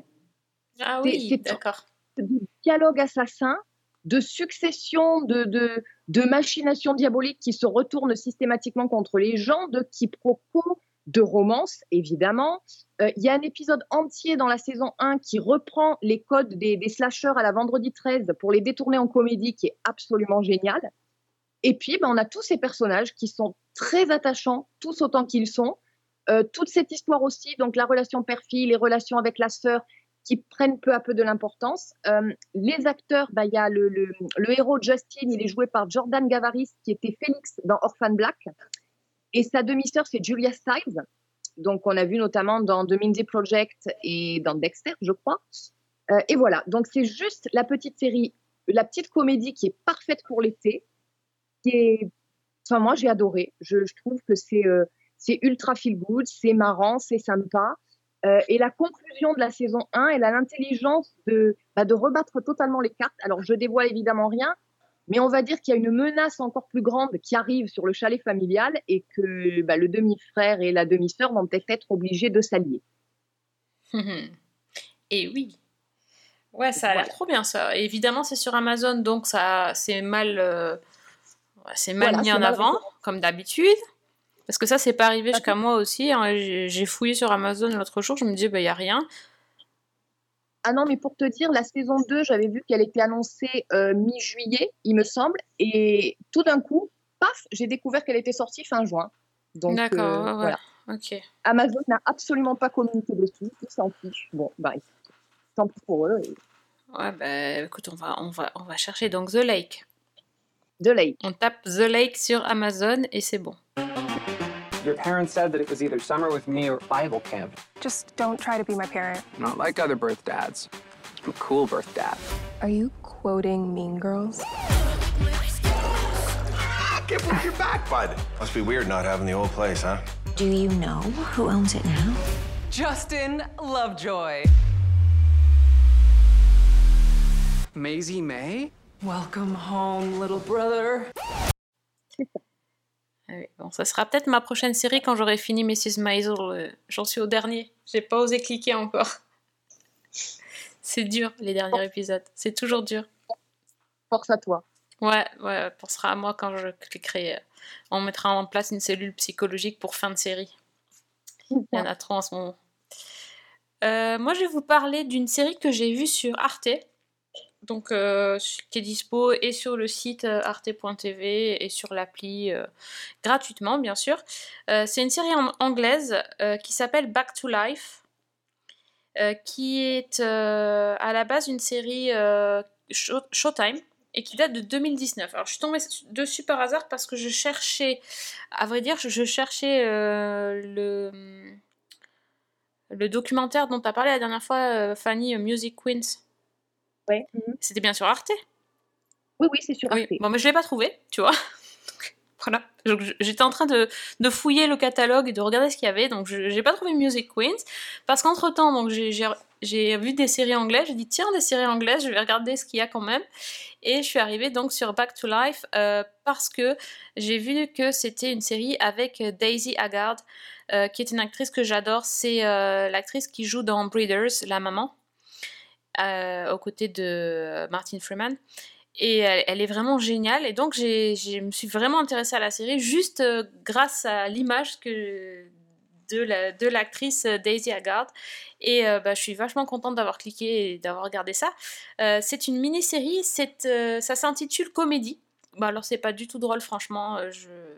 Ah oui, d'accord.
De dialogue assassin, de succession de, de, de, machinations diaboliques qui se retournent systématiquement contre les gens, de quiproquos, de romance, évidemment. Euh, il y a un épisode entier dans la saison 1 qui reprend les codes des, slashers à la vendredi 13 pour les détourner en comédie, qui est absolument génial. Et puis, ben, on a tous ces personnages qui sont très attachants, tous autant qu'ils sont. Euh, toute cette histoire aussi, donc la relation père-fille, les relations avec la sœur, qui prennent peu à peu de l'importance. Euh, les acteurs, ben, il y a le, le, le, héros Justin, il est joué par Jordan Gavaris, qui était Félix dans Orphan Black. Et sa demi-sœur, c'est Julia Stiles. Donc, on a vu notamment dans The Mindy Project et dans Dexter, je crois. Euh, et voilà. Donc, c'est juste la petite série, la petite comédie qui est parfaite pour l'été. Enfin, moi, j'ai adoré. Je, trouve que c'est euh, c'est ultra feel good, c'est marrant, c'est sympa. Euh, et la conclusion de la saison 1, elle a l'intelligence de, bah, de rebattre totalement les cartes. Alors, je dévoile évidemment rien, mais on va dire qu'il y a une menace encore plus grande qui arrive sur le chalet familial et que bah, le demi-frère et la demi-sœur vont peut-être être obligés de s'allier. (laughs)
et oui. Ouais, ça a l'air trop bien ça. Et évidemment, c'est sur Amazon, donc ça c'est mal, euh, c'est mal voilà, mis en avant, comme d'habitude. Parce que ça, c'est pas arrivé jusqu'à moi aussi. Hein. J'ai fouillé sur Amazon l'autre jour, je me dis, il bah, n'y a rien.
Ah non, mais pour te dire, la saison 2, j'avais vu qu'elle était annoncée euh, mi-juillet, il me semble. Et tout d'un coup, paf, j'ai découvert qu'elle était sortie fin juin.
D'accord, euh, ouais, voilà. ok.
Amazon n'a absolument pas communiqué dessus, ils s'en fichent. Bon, bah, tant pis pour eux. Et...
Ouais, bah écoute, on va, on, va, on va chercher donc The Lake.
The Lake.
On tape The Lake sur Amazon et c'est bon.
Your parents said that it was either summer with me or Bible camp.
Just don't try to be my parent.
Not like other birth dads. I'm a cool birth dad.
Are you quoting Mean Girls?
Ah, get off your back, bud. Must be weird not having the old place, huh?
Do you know who owns it now?
Justin Lovejoy.
Maisie May?
Welcome home, little brother. (laughs)
Bon, ça sera peut-être ma prochaine série quand j'aurai fini Mrs. Maisel. J'en suis au dernier. J'ai pas osé cliquer encore. (laughs) C'est dur, les derniers épisodes. C'est toujours dur.
Force à toi.
Ouais, ouais, pensera à moi quand je cliquerai. On mettra en place une cellule psychologique pour fin de série. Il y en a trop en ce moment. Euh, moi, je vais vous parler d'une série que j'ai vue sur Arte donc euh, qui est dispo et sur le site euh, arte.tv et sur l'appli euh, gratuitement bien sûr. C'est une série anglaise qui s'appelle Back to Life, qui est à la base une série show, Showtime et qui date de 2019. Alors je suis tombée dessus par hasard parce que je cherchais, à vrai dire, je cherchais le le documentaire dont tu as parlé la dernière fois, Fanny Music Queens.
Ouais.
C'était bien sur Arte
Oui, oui, c'est sur Arte.
Oui. Bon, mais je ne l'ai pas trouvé, tu vois. (laughs) Donc, voilà. J'étais en train de, de, fouiller le catalogue et de regarder ce qu'il y avait. Donc, je n'ai pas trouvé Music Queens. Parce qu'entre-temps, j'ai vu des séries anglaises. J'ai dit, tiens, des séries anglaises, je vais regarder ce qu'il y a quand même. Et je suis arrivée donc sur Back to Life euh, parce que j'ai vu que c'était une série avec Daisy Haggard, euh, qui est une actrice que j'adore. C'est euh, l'actrice qui joue dans Breeders, la maman aux côtés de Martin Freeman. Et elle, est vraiment géniale. Et donc, je me suis vraiment intéressée à la série juste euh, grâce à l'image de l'actrice la, Daisy Haggard. Et euh, bah, je suis vachement contente d'avoir cliqué et d'avoir regardé ça. Euh, c'est une mini-série, euh, ça s'intitule Comédie. bah alors c'est pas du tout drôle, franchement. euh,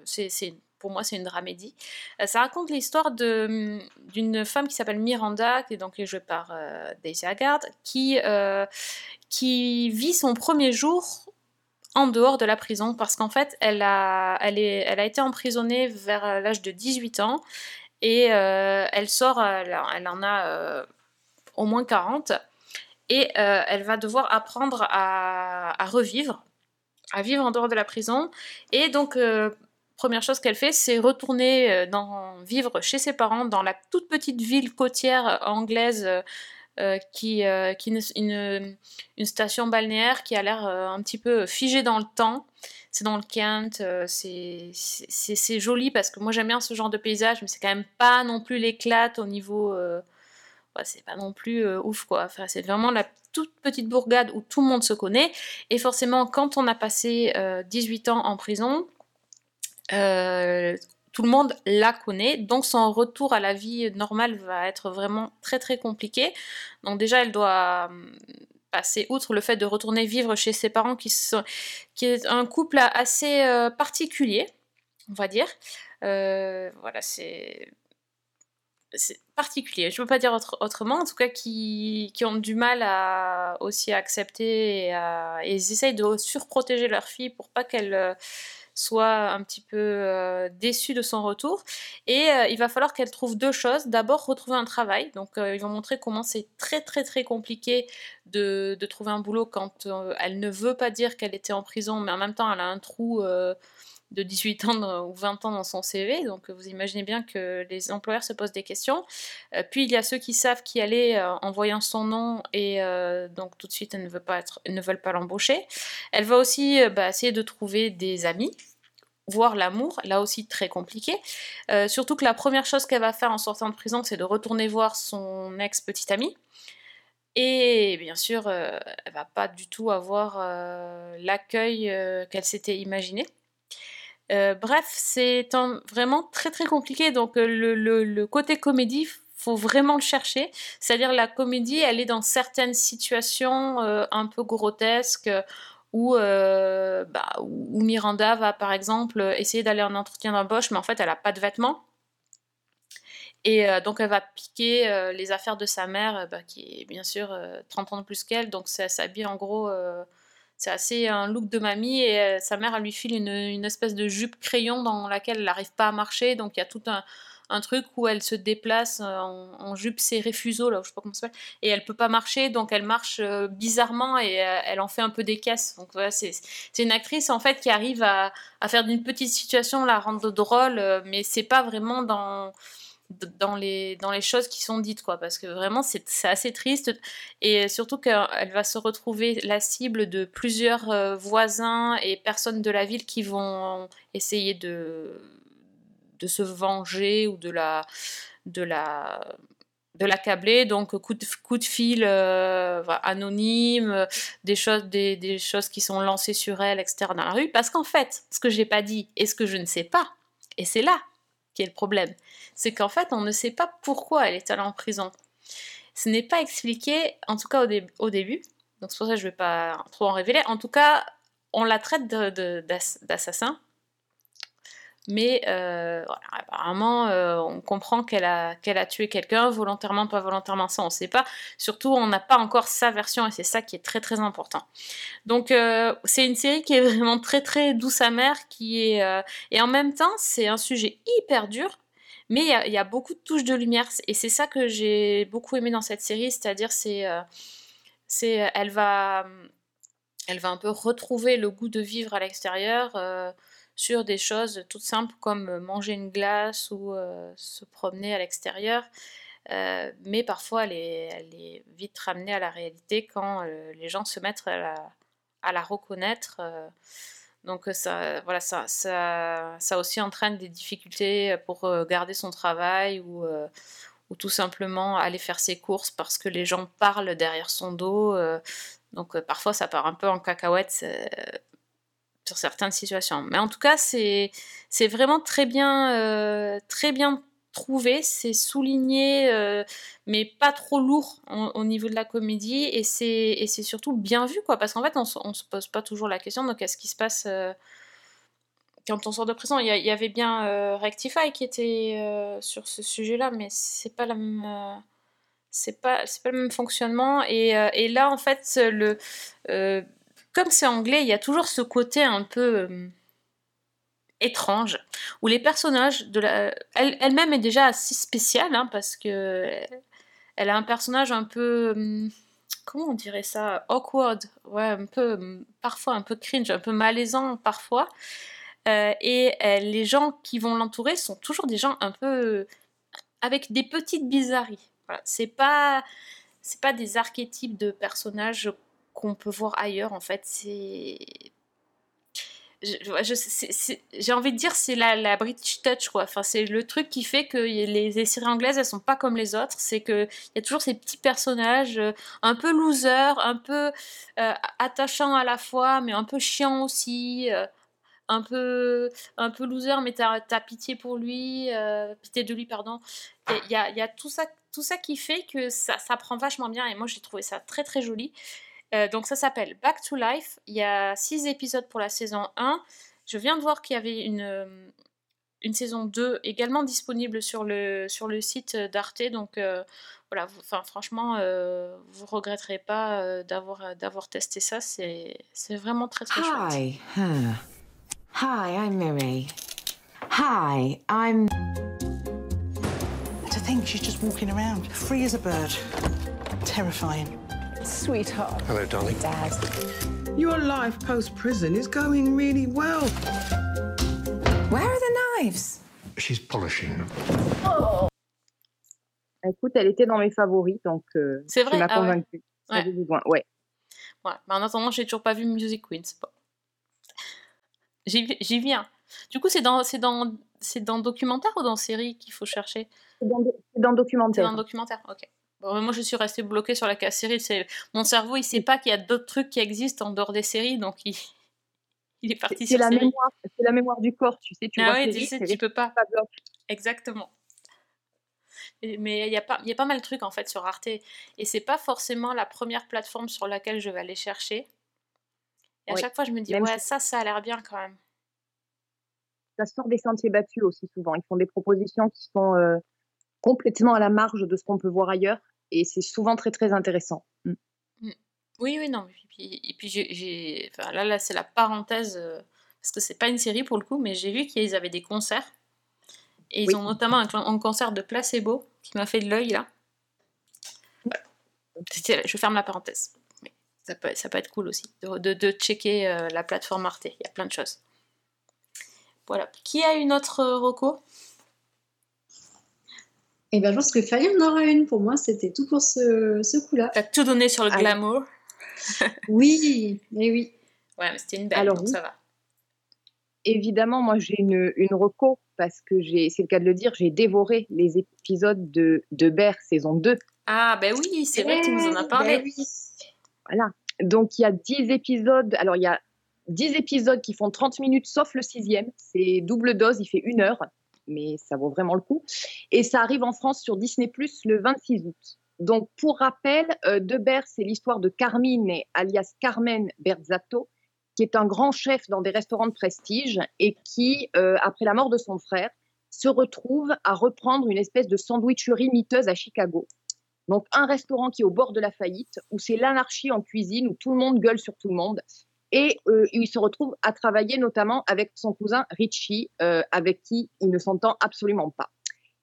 c'est- pour moi, c'est une dramédie. Euh, ça raconte l'histoire de, d'une femme qui s'appelle Miranda, qui est donc jouée par euh, Daisy Haggard, qui, euh, qui vit son premier jour en dehors de la prison parce qu'en fait, elle a, elle, est, elle a été emprisonnée vers l'âge de 18 ans et elle sort, elle, elle en a au moins 40 et elle va devoir apprendre à, à revivre, à vivre en dehors de la prison. Et donc, première chose qu'elle fait, c'est retourner euh, vivre chez ses parents dans la toute petite ville côtière anglaise euh, qui, euh, qui est une, une, station balnéaire qui a l'air un petit peu figée dans le temps. C'est dans le Kent, c'est joli parce que moi j'aime bien ce genre de paysage, mais c'est quand même pas non plus l'éclate au niveau. c'est pas non plus ouf quoi. C'est vraiment la toute petite bourgade où tout le monde se connaît. Et forcément, quand on a passé euh, 18 ans en prison, euh, tout le monde la connaît. Donc son retour à la vie normale va être vraiment très très compliqué. Donc déjà, elle doit hum, passer outre le fait de retourner vivre chez ses parents qui, sont, qui est un couple assez euh, particulier, on va dire. Euh, voilà, c'est c'est particulier, je ne peux pas dire autre- autrement, en tout cas qui, qui ont du mal à aussi accepter et, et ils essayent de surprotéger leur fille pour pas qu'elle euh, soit un petit peu euh, déçue de son retour. Et euh, il va falloir qu'elle trouve deux choses. D'abord, retrouver un travail. Donc, euh, ils vont montrer comment c'est très, très, très compliqué de, trouver un boulot quand elle ne veut pas dire qu'elle était en prison, mais en même temps, elle a un trou de 18 ans ou 20 ans dans son CV. Donc, vous imaginez bien que les employeurs se posent des questions. Euh, puis, il y a ceux qui savent qui aller euh, en voyant son nom et euh, donc tout de suite, elles ne veulent pas, l'embaucher. Elle va aussi euh, bah, essayer de trouver des amis voir l'amour, là aussi très compliqué. Surtout que la première chose qu'elle va faire en sortant de prison, c'est de retourner voir son ex-petite amie. Et bien sûr, elle va pas du tout avoir l'accueil qu'elle s'était imaginé. Euh, bref, c'est vraiment très très compliqué. Donc euh, le, côté comédie, faut vraiment le chercher. C'est-à-dire la comédie, elle est dans certaines situations euh, un peu grotesques où, bah, où Miranda va par exemple essayer d'aller en entretien d'embauche, mais en fait elle n'a pas de vêtements. Et donc elle va piquer les affaires de sa mère, bah, qui est bien sûr euh, 30 ans de plus qu'elle, donc ça s'habille en gros, c'est assez un look de mamie, et euh, sa mère elle lui file une, une espèce de jupe crayon dans laquelle elle n'arrive pas à marcher, donc il y a tout un, un truc où elle se déplace euh, en, jupe serrée fuseau, là, je sais pas comment ça s'appelle, et elle peut pas marcher, donc elle marche euh, bizarrement et elle en fait un peu des caisses. Donc voilà, c'est c'est une actrice en fait qui arrive à, à faire d'une petite situation la rendre drôle, mais c'est pas vraiment dans dans les, dans les choses qui sont dites, quoi, parce que vraiment c'est assez triste, et surtout qu'elle va se retrouver la cible de plusieurs euh, voisins et personnes de la ville qui vont essayer de, de se venger ou de la, de la, de l'accabler, donc coup de, coup de fil euh, anonyme, des choses, des, des choses qui sont lancées sur elle, etc. dans la rue, parce qu'en fait, ce que j'ai pas dit et ce que je ne sais pas, et c'est là qui est le problème, c'est qu'en fait, on ne sait pas pourquoi elle est allée en prison. Ce n'est pas expliqué, en tout cas au, dé- au début, donc c'est pour ça que je ne vais pas trop en révéler. En tout cas, on la traite d'assassin, mais euh, apparemment, euh, on comprend qu'elle a, qu'elle a tué quelqu'un, volontairement, pas volontairement, ça on ne sait pas. Surtout, on n'a pas encore sa version, et c'est ça qui est très très important. Donc, euh, c'est une série qui est (laughs) vraiment très très douce amère, qui est et en même temps, c'est un sujet hyper dur, mais il y y a beaucoup de touches de lumière, et c'est ça que j'ai beaucoup aimé dans cette série, c'est-à-dire c'est, c'est, elle va, elle va un peu retrouver le goût de vivre à l'extérieur sur des choses toutes simples comme euh, manger une glace ou euh, se promener à l'extérieur. Euh, mais parfois, elle est, vite ramenée à la réalité quand les gens se mettent à la, reconnaître. donc ça, voilà, ça, ça, aussi entraîne des difficultés pour garder son travail ou, ou tout simplement aller faire ses courses parce que les gens parlent derrière son dos. donc parfois, ça part un peu en cacahuète sur certaines situations. Mais en tout cas, c'est vraiment très bien, euh, très bien trouvé, c'est souligné, euh, mais pas trop lourd au, au niveau de la comédie, et c'est surtout bien vu, quoi, parce qu'en fait, on, on se pose pas toujours la question de qu'est-ce qui se passe euh, quand on sort de prison? Il y, avait bien Rectify qui était sur ce sujet-là, mais c'est pas la même. c'est pas, pas le même fonctionnement. Et, et là, en fait, le, comme c'est anglais, il y a toujours ce côté un peu euh, étrange, où les personnages de la... Elle, elle-même est déjà assez spéciale, hein, parce que elle a un personnage un peu... hum, Comment on dirait ça Awkward, ouais, un peu, hum, parfois un peu cringe, un peu malaisant parfois. Euh, et euh, les gens qui vont l'entourer sont toujours des gens un peu avec des petites bizarreries. C'est pas c'est pas des archétypes de personnages qu'on peut voir ailleurs en fait. C'est j'ai envie de dire c'est la, la British touch quoi. Enfin c'est le truc qui fait que les, séries anglaises elles sont pas comme les autres. C'est que il y a toujours ces petits personnages euh, un peu losers, un peu euh, attachants à la fois, mais un peu chiants aussi. euh, un peu, un peu loser, mais t'as as pitié pour lui, pitié de lui, pardon. Il y a, y a tout, ça, tout ça qui fait que ça, ça prend vachement bien, et moi j'ai trouvé ça très très joli. Euh, donc ça s'appelle Back to Life. Il y a 6 épisodes pour la saison 1. Je viens de voir qu'il y avait une, euh, une saison 2 également disponible sur le, sur le site d'Arte. Donc euh, voilà, vous- enfin, franchement, euh, vous regretterez pas euh, d'avoir d'avoir testé ça. C'est c'est vraiment très très chouette.
Hi. Huh. Hi, I'm Mary. Hi, I'm.
To think she's just walking around, free as a bird. Terrifying.
Sweetheart.
Hello, darling.
Dad.
Your life post prison is going really well.
Where are the knives?
She's polishing them.
Écoute, elle était dans mes favoris, donc euh,
C'est
tu
vrai
m'as
Ah ouais.
convaincue.
Ouais.
J'avais besoin. Ouais.
Ouais, mais en attendant, j'ai toujours pas vu Music Queen. c'est pas- J'y j'y viens. Du coup, c'est dans, c'est dans, c'est dans documentaire ou dans série qu'il faut chercher?
C'est dans, c'est dans
C'est
documentaire.
dans documentaire, ok. Moi, je suis restée bloquée sur la case série. C'est mon cerveau, il sait pas qu'il y a d'autres trucs qui existent en dehors des séries, donc il, (laughs) il est parti
C'est
sur
la
série.
mémoire, c'est la mémoire du corps, tu sais. Tu
Ah
vois
ouais,
série,
tu sais, tu peux pas. Exactement. Mais il y, a pas- il y a pas mal de trucs en fait sur Arte. Et c'est pas forcément la première plateforme sur laquelle je vais aller chercher. Et à
Oui.
chaque fois, je me dis,
Même
ouais,
si-
ça, ça a l'air bien quand même.
Ça sort des sentiers battus aussi souvent. Ils font des propositions qui sont euh, complètement à la marge de ce qu'on peut voir ailleurs, et c'est souvent très très intéressant. Mm.
Oui, oui, non. Et puis, et puis j'ai, enfin, là, là c'est la parenthèse, euh, parce que c'est pas une série pour le coup, mais j'ai vu qu'ils avaient des concerts. Et ils
Oui.
ont notamment un, un concert de Placebo qui m'a fait de l'œil là. Je ferme la parenthèse. Mais ça, peut, ça peut être cool aussi de, de, de checker euh, la plateforme Arte. Il y a plein de choses. Voilà. Qui a une autre euh, reco?
Et ben, je pense que Fanny en aura une pour moi. C'était tout pour ce, ce coup-là.
T'as tout donné sur le glamour. (laughs)
Oui, et oui.
Ouais, mais c'était une belle,
Alors
donc
oui.
ça va.
Évidemment, moi j'ai une, une reco parce que j'ai, c'est le cas de le dire, j'ai dévoré les épisodes de, de Bear saison 2.
Ah, ben oui, c'est vrai que tu nous en as
Eh,
parlé.
ben oui.
Voilà. Donc il y a 10 épisodes. Alors il y a 10 épisodes qui font 30 minutes, sauf le sixième. C'est double dose, il fait une heure, mais ça vaut vraiment le coup. Et ça arrive en France sur Disney Plus le 26 août. Donc pour rappel, euh, De Bear, c'est l'histoire de Carmine, alias Carmen Berzatto, qui est un grand chef dans des restaurants de prestige et qui, euh, après la mort de son frère, se retrouve à reprendre une espèce de sandwicherie miteuse à Chicago. Donc un restaurant qui est au bord de la faillite, où c'est l'anarchie en cuisine, où tout le monde gueule sur tout le monde. Et euh, il se retrouve à travailler notamment avec son cousin Richie, euh, avec qui il ne s'entend absolument pas.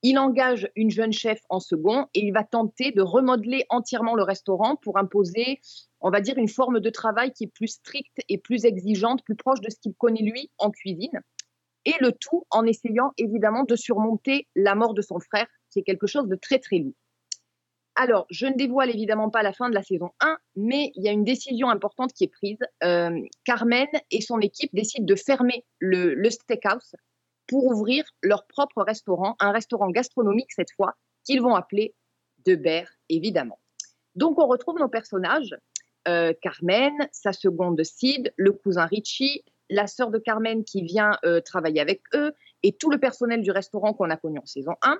Il engage une jeune chef en second et il va tenter de remodeler entièrement le restaurant pour imposer, on va dire, une forme de travail qui est plus stricte et plus exigeante, plus proche de ce qu'il connaît lui en cuisine. Et le tout en essayant évidemment de surmonter la mort de son frère, qui est quelque chose de très très lourd. Alors, je ne dévoile évidemment pas la fin de la saison 1, mais il y a une décision importante qui est prise. Euh, Carmen et son équipe décident de fermer le, steakhouse pour ouvrir leur propre restaurant, un restaurant gastronomique cette fois, qu'ils vont appeler De Bear, évidemment. Donc, on retrouve nos personnages euh, Carmen, sa seconde Sid, le cousin Richie, la sœur de Carmen qui vient euh, travailler avec eux, et tout le personnel du restaurant qu'on a connu en saison 1.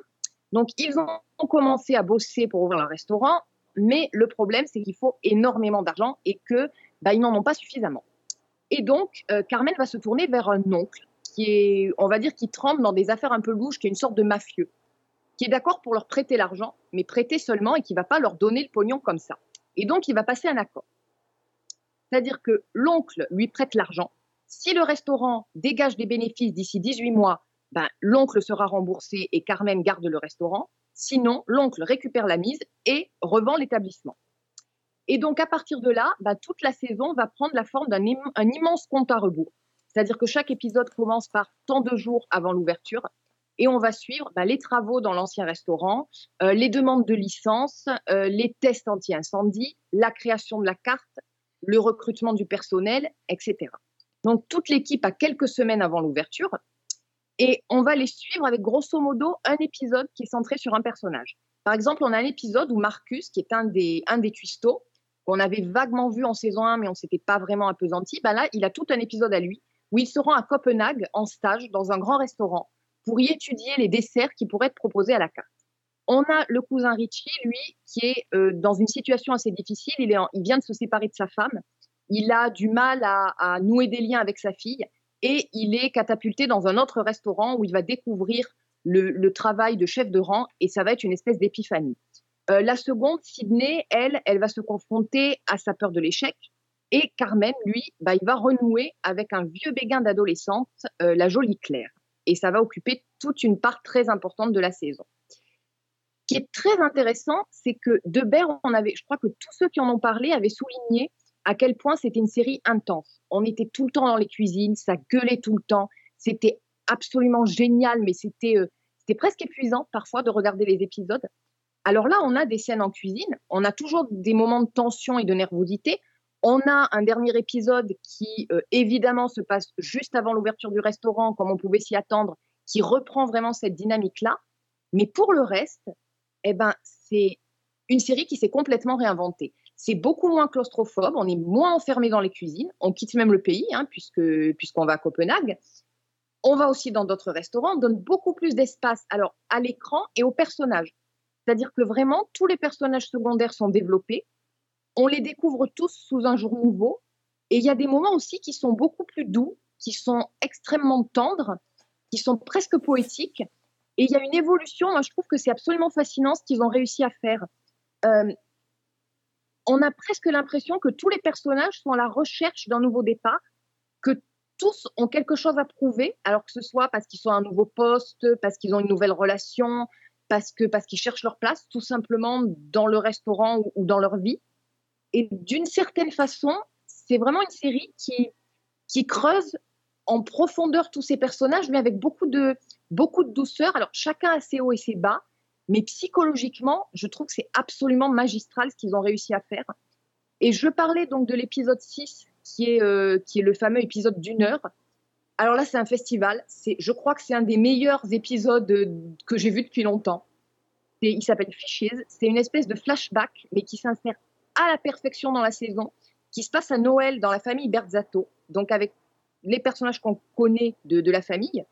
Donc, ils ont commencé à bosser pour ouvrir leur restaurant, mais le problème, c'est qu'il faut énormément d'argent et que bah, ils n'en ont pas suffisamment. Et donc, euh, Carmen va se tourner vers un oncle qui est, on va dire, qui tremble dans des affaires un peu louches, qui est une sorte de mafieux, qui est d'accord pour leur prêter l'argent, mais prêter seulement et qui va pas leur donner le pognon comme ça. Et donc, il va passer un accord. C'est-à-dire que l'oncle lui prête l'argent. Si le restaurant dégage des bénéfices d'ici 18 mois, ben, l'oncle sera remboursé et Carmen garde le restaurant. Sinon, l'oncle récupère la mise et revend l'établissement. Et donc, à partir de là, ben, toute la saison va prendre la forme d'un im- un immense compte à rebours. C'est-à-dire que chaque épisode commence par tant de jours avant l'ouverture et on va suivre ben, les travaux dans l'ancien restaurant, euh, les demandes de licence, euh, les tests anti-incendie, la création de la carte, le recrutement du personnel, etc. Donc, toute l'équipe a quelques semaines avant l'ouverture et on va les suivre avec grosso modo un épisode qui est centré sur un personnage. Par exemple, on a un épisode où Marcus, qui est un des, un des cuistots, qu'on avait vaguement vu en saison 1, mais on ne s'était pas vraiment appesanti, ben là, il a tout un épisode à lui, où il se rend à Copenhague en stage dans un grand restaurant pour y étudier les desserts qui pourraient être proposés à la carte. On a le cousin Richie, lui, qui est euh, dans une situation assez difficile. Il, est il vient de se séparer de sa femme. Il a du mal à nouer des liens avec sa fille et il est catapulté dans un autre restaurant où il va découvrir le, travail de chef de rang et ça va être une espèce d'épiphanie. Euh, la seconde, Sydney, elle, elle va se confronter à sa peur de l'échec et Carmen, lui, bah, il va renouer avec un vieux béguin d'adolescente, euh, la jolie Claire. Et ça va occuper toute une part très importante de la saison. Ce qui est très intéressant, c'est que Debert, on avait, je crois que tous ceux qui en ont parlé avaient souligné à quel point c'était une série intense. On était tout le temps dans les cuisines, ça gueulait tout le temps, c'était absolument génial, mais c'était euh, c'était presque épuisant parfois de regarder les épisodes. Alors là, on a des scènes en cuisine, on a toujours des moments de tension et de nervosité. On a un dernier épisode qui, euh, évidemment, se passe juste avant l'ouverture du restaurant, comme on pouvait s'y attendre, qui reprend vraiment cette dynamique-là. Mais pour le reste, eh ben, c'est une série qui s'est complètement réinventée. C'est beaucoup moins claustrophobe, on est moins enfermé dans les cuisines, on quitte même le pays, hein, puisque, puisqu'on va à Copenhague. On va aussi dans d'autres restaurants, on donne beaucoup plus d'espace à l'écran et aux personnages. C'est-à-dire que vraiment, tous les personnages secondaires sont développés, on les découvre tous sous un jour nouveau, et il y a des moments aussi qui sont beaucoup plus doux, qui sont extrêmement tendres, qui sont presque poétiques, et il y a une évolution, moi je trouve que c'est absolument fascinant ce qu'ils ont réussi à faire. Euh, on a presque l'impression que tous les personnages sont à la recherche d'un nouveau départ, que tous ont quelque chose à prouver, alors que ce soit parce qu'ils sont à un nouveau poste, parce qu'ils ont une nouvelle relation, parce parce qu'ils cherchent leur place, tout simplement dans le restaurant ou, ou dans leur vie. Et d'une certaine façon, c'est vraiment une série qui qui creuse en profondeur tous ces personnages, mais avec beaucoup de beaucoup de douceur. Alors chacun a ses hauts et ses bas, mais psychologiquement, je trouve que c'est absolument magistral ce qu'ils ont réussi à faire. Et je parlais donc de l'épisode 6, qui est, euh, qui est le fameux épisode d'une heure. Alors là, c'est un festival. C'est, je crois que c'est un des meilleurs épisodes euh, que j'ai vu depuis longtemps. Et il s'appelle Fishes. C'est une espèce de flashback, mais qui s'insère à la perfection dans la saison, qui se passe à Noël dans la famille Berzatto, donc avec les personnages qu'on connaît de, de la famille,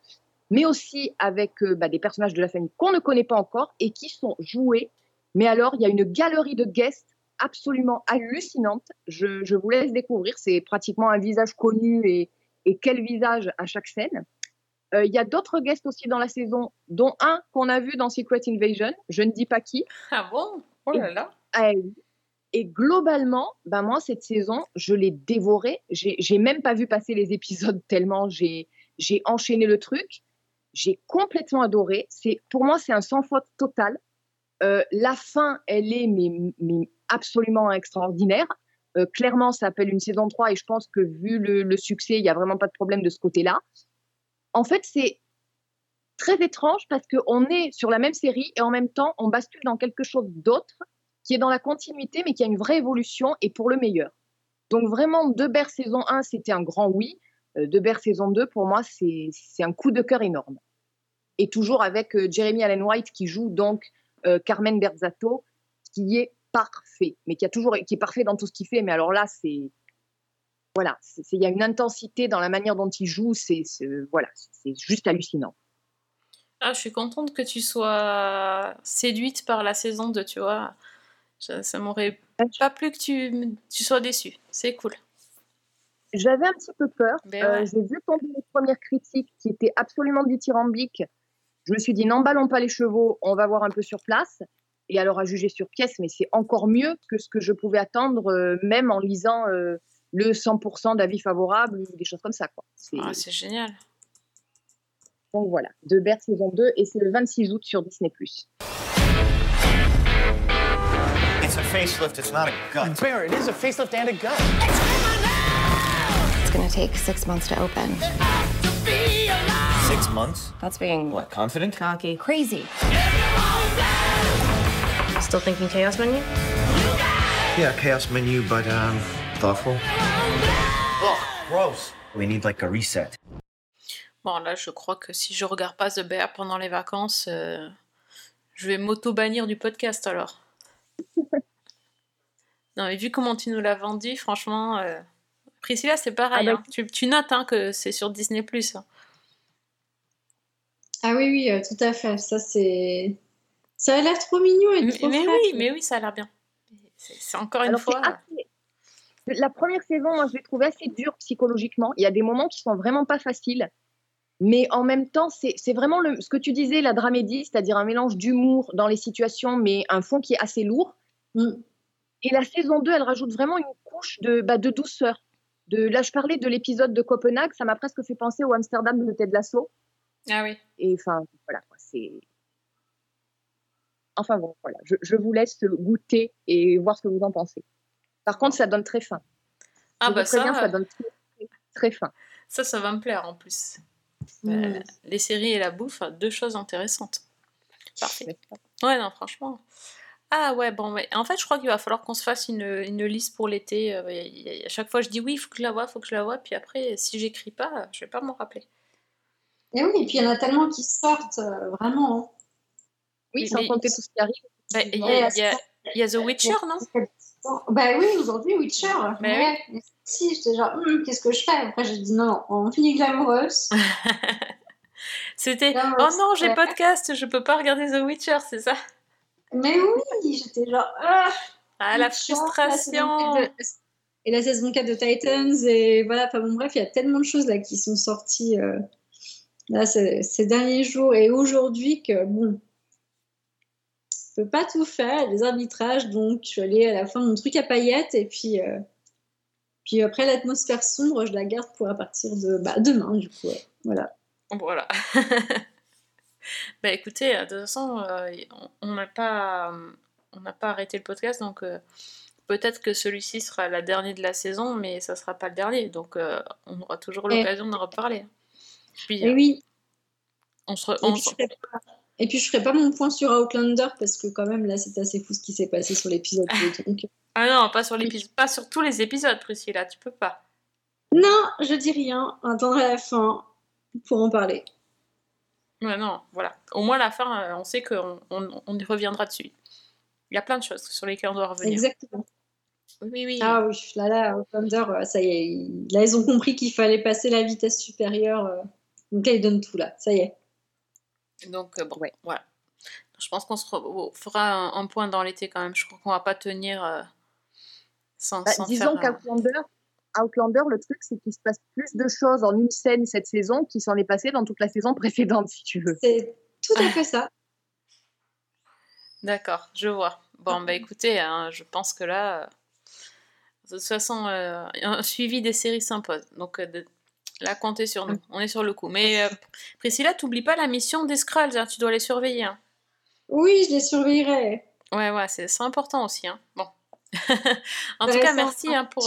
mais aussi avec euh, bah, des personnages de la famille qu'on ne connaît pas encore et qui sont joués. Mais alors, il y a une galerie de guests absolument hallucinante. Je, je vous laisse découvrir. C'est pratiquement un visage connu et, et quel visage à chaque scène. Euh, Il y a d'autres guests aussi dans la saison, dont un qu'on a vu dans Secret Invasion. Je ne dis pas qui.
Ah bon? Oh là là.
Et globalement, ben moi, cette saison, je l'ai dévorée. J'ai même pas vu passer les épisodes tellement j'ai j'ai enchaîné le truc. J'ai complètement adoré. Pour moi, c'est un sans faute total. Euh, la fin, elle est absolument extraordinaire. Euh, clairement, ça appelle une saison 3 et je pense que vu le, succès, il n'y a vraiment pas de problème de ce côté-là. En fait, c'est très étrange parce qu'on est sur la même série et en même temps, on bascule dans quelque chose d'autre qui est dans la continuité, mais qui a une vraie évolution et pour le meilleur. Donc vraiment, Debert saison 1, c'était un grand oui. Euh, Debert saison 2, pour moi, c'est un coup de cœur énorme. Et toujours avec euh, Jeremy Allen White qui joue donc euh, Carmen Berzatto, qui est parfait, mais qui a toujours qui est parfait dans tout ce qu'il fait. Mais alors là, c'est voilà, il y a une intensité dans la manière dont il joue, c'est c'est- voilà, c'est juste hallucinant.
Ah, je suis contente que tu sois séduite par la saison 2, tu vois. Ça, ça m'aurait pas plu que tu, tu sois déçue. C'est cool.
J'avais un petit peu peur.
Ben
Euh,
ouais.
J'ai vu tomber les premières critiques qui étaient absolument dithyrambiques. Je me suis dit, n'emballons pas les chevaux, on va voir un peu sur place. Et alors, à juger sur pièce, mais c'est encore mieux que ce que je pouvais attendre, euh, même en lisant euh, le 100% d'avis favorables ou des choses comme ça. C'est-
Ah, c'est génial.
Donc voilà, De Bear saison 2, et c'est le 26 août sur Disney+.
It's a facelift, it's not a gut.
Bear, it is a facelift and a gut.
It's gonna take six months to open.
Six months?
That's being
What, confident?
cocky. Crazy.
Still thinking Chaos Menu?
Yeah, chaos menu, but um, thoughtful.
Ugh, gross. We need like a reset.
Bon, là, je crois que si je regarde pas The Bear pendant les vacances, euh, je vais m'auto-bannir du podcast alors. (laughs) non, mais vu comment tu nous l'as vendu, franchement. euh, Priscilla, c'est pareil.
Ah bah,
hein. Tu, tu notes hein, que c'est sur Disney. hein.
Ah oui, oui, euh, tout à fait. Ça, c'est. Ça a l'air trop mignon et
Mais,
trop
mais oui, mais oui, ça a l'air bien. C'est encore une
Alors,
fois.
assez- La première saison, moi, je l'ai trouvée assez dure psychologiquement. Il y a des moments qui sont vraiment pas faciles. Mais en même temps, c'est c'est vraiment le, ce que tu disais, la dramédie, c'est-à-dire un mélange d'humour dans les situations, mais un fond qui est assez lourd.
Mm.
Et la saison 2, elle rajoute vraiment une couche de, bah, de douceur. De, là, je parlais de l'épisode de Copenhague, ça m'a presque fait penser au Amsterdam de Ted Lasso.
Ah oui.
Et enfin, voilà, c'est. Enfin bon, voilà, je, je vous laisse goûter et voir ce que vous en pensez. Par contre, ça donne très faim.
Ah
Je
bah
vous préviens,
ça,
ça donne très, très, très faim.
ça, ça va me plaire en plus.
Mm.
Euh, les séries et la bouffe, deux choses intéressantes. Parfait. Ouais, non, franchement. Ah ouais, bon, ouais. En fait, je crois qu'il va falloir qu'on se fasse une, une liste pour l'été. Euh, À chaque fois, je dis oui, il faut que je la voie, il faut que je la voie. Puis après, si j'écris pas, je vais pas m'en rappeler.
Et oui, et puis il y en a tellement qui sortent, euh, vraiment. hein.
Oui,
Mais-
sans
mais-
compter tout ce qui arrive.
Bah, Il y, a- y y The Witcher, non?
Bah oui, aujourd'hui, Witcher.
Mais
ouais. Et Si, j'étais genre, Hum, qu'est-ce que je fais? Après, j'ai dit non, on finit Glamorous. (laughs)
C'était Oh non, j'ai podcast, je peux pas regarder The Witcher, c'est ça?
Mais oui, j'étais genre, ah
Ah, la frustration
la saison 4 de- Et la saison 4 de Titans, et voilà, enfin bon, bref, il y a tellement de choses là qui sont sorties euh, là, ces, ces derniers jours et aujourd'hui que bon, je peux pas tout faire, les arbitrages, donc je suis allée à la fin de mon truc à paillettes et puis, euh, puis après l'atmosphère sombre, je la garde pour à partir de bah, demain, du coup, voilà.
Voilà. (laughs) bah écoutez, de toute façon, euh, on- n'a pas, on n'a pas arrêté le podcast, donc euh, peut-être que celui-ci sera la dernière de la saison, mais ça sera pas le dernier, donc euh, on aura toujours l'occasion d'en reparler. Puis, euh,
oui,
on se,
Et
on
puis, je ferai pas, et puis je ferai pas mon point sur Outlander parce que quand même là c'est assez fou ce qui s'est passé sur l'épisode. (laughs)
Ah non, pas sur l'épisode, pas sur tous les épisodes, Priscilla, tu peux pas.
Non, je dis rien. On attendra la fin pour en parler.
Ouais, non, voilà. Au moins la fin, euh, on sait qu'on on, on y reviendra dessus. Il y a plein de choses sur lesquelles on doit revenir.
Exactement.
Oui, oui.
Ah oui, là, là, Outlander, euh, ça y est. Là, ils ont compris qu'il fallait passer la vitesse supérieure. euh, Donc là, ils donnent tout, là. Ça y est.
Donc, euh, bon, voilà. Je pense qu'on se fera un, un point dans l'été quand même. Je crois qu'on va pas tenir euh, sans,
Bah,
sans
disons
un-
qu'Outlander, Outlander, le truc, c'est qu'il se passe plus de choses en une scène cette saison qui s'en est passé dans toute la saison précédente, si tu veux.
C'est tout à fait ça. (laughs)
D'accord, je vois. Bon, bah écoutez, hein, je pense que là, euh, de toute façon, euh, un suivi des séries s'impose. Donc euh, de- là, comptez sur nous. On est sur le coup. Mais euh, Priscilla, t'oublies pas la mission des Skrulls. hein, tu dois les surveiller. hein.
Oui, je les surveillerai.
Ouais, ouais, c'est important aussi. hein. Bon. (laughs) en tout cas, merci hein, pour.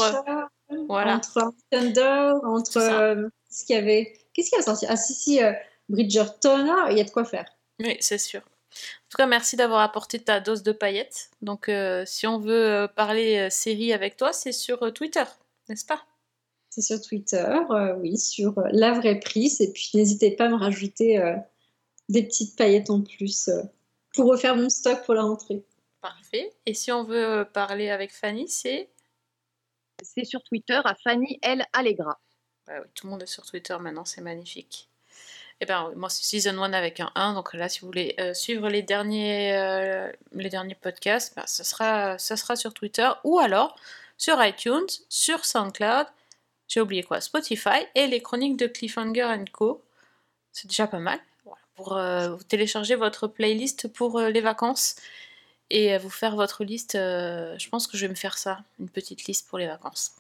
Voilà.
Entre Outlander, entre. Euh, ce qu'il y avait? Qu'est-ce qui a sorti? Ah, si, si, euh, Bridgerton, il y a de quoi faire.
Oui, c'est sûr. En tout cas, merci d'avoir apporté ta dose de paillettes. Donc, euh, si on veut euh, parler série avec toi, c'est sur Twitter, n'est-ce pas?
C'est sur Twitter, oui, sur La Vraie Prise. Et puis, n'hésitez pas à me rajouter des petites paillettes en plus pour refaire mon stock pour la rentrée.
Parfait. Et si on veut parler avec Fanny, c'est.
C'est sur Twitter à Fanny L. Allegra.
Oui, tout le monde est sur Twitter maintenant, c'est magnifique. Eh ben, moi, c'est Season 1 avec un 1. Donc là, si vous voulez euh, suivre les derniers, euh, les derniers podcasts, ben, ça, sera, sera sur Twitter ou alors sur iTunes, sur SoundCloud, j'ai oublié quoi, Spotify et les chroniques de Cliffhanger Co. C'est déjà pas mal. Voilà, pour euh, télécharger votre playlist pour les vacances et vous faire votre liste. euh, je pense que je vais me faire ça, une petite liste pour les vacances.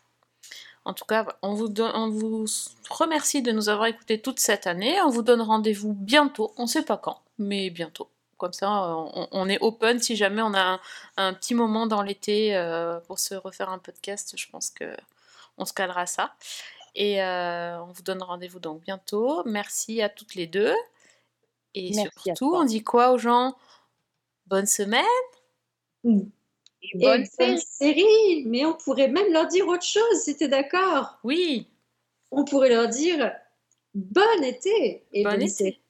En tout cas, on vous, don- on vous remercie de nous avoir écoutés toute cette année. On vous donne rendez-vous bientôt. On ne sait pas quand, mais bientôt. Comme ça, on, on est open si jamais on a un, un petit moment dans l'été euh, pour se refaire un podcast. Je pense que on se calera ça. Et euh, on vous donne rendez-vous donc bientôt. Merci à toutes les deux. Et
Merci
surtout, on dit quoi aux gens? Bonne semaine
Et
bonne
bonne série. Mais on pourrait même leur dire autre chose, si t'es d'accord.
Oui,
On pourrait leur dire bon été et
Bon
bonne
été.
série.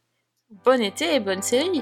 bon été et bonne série.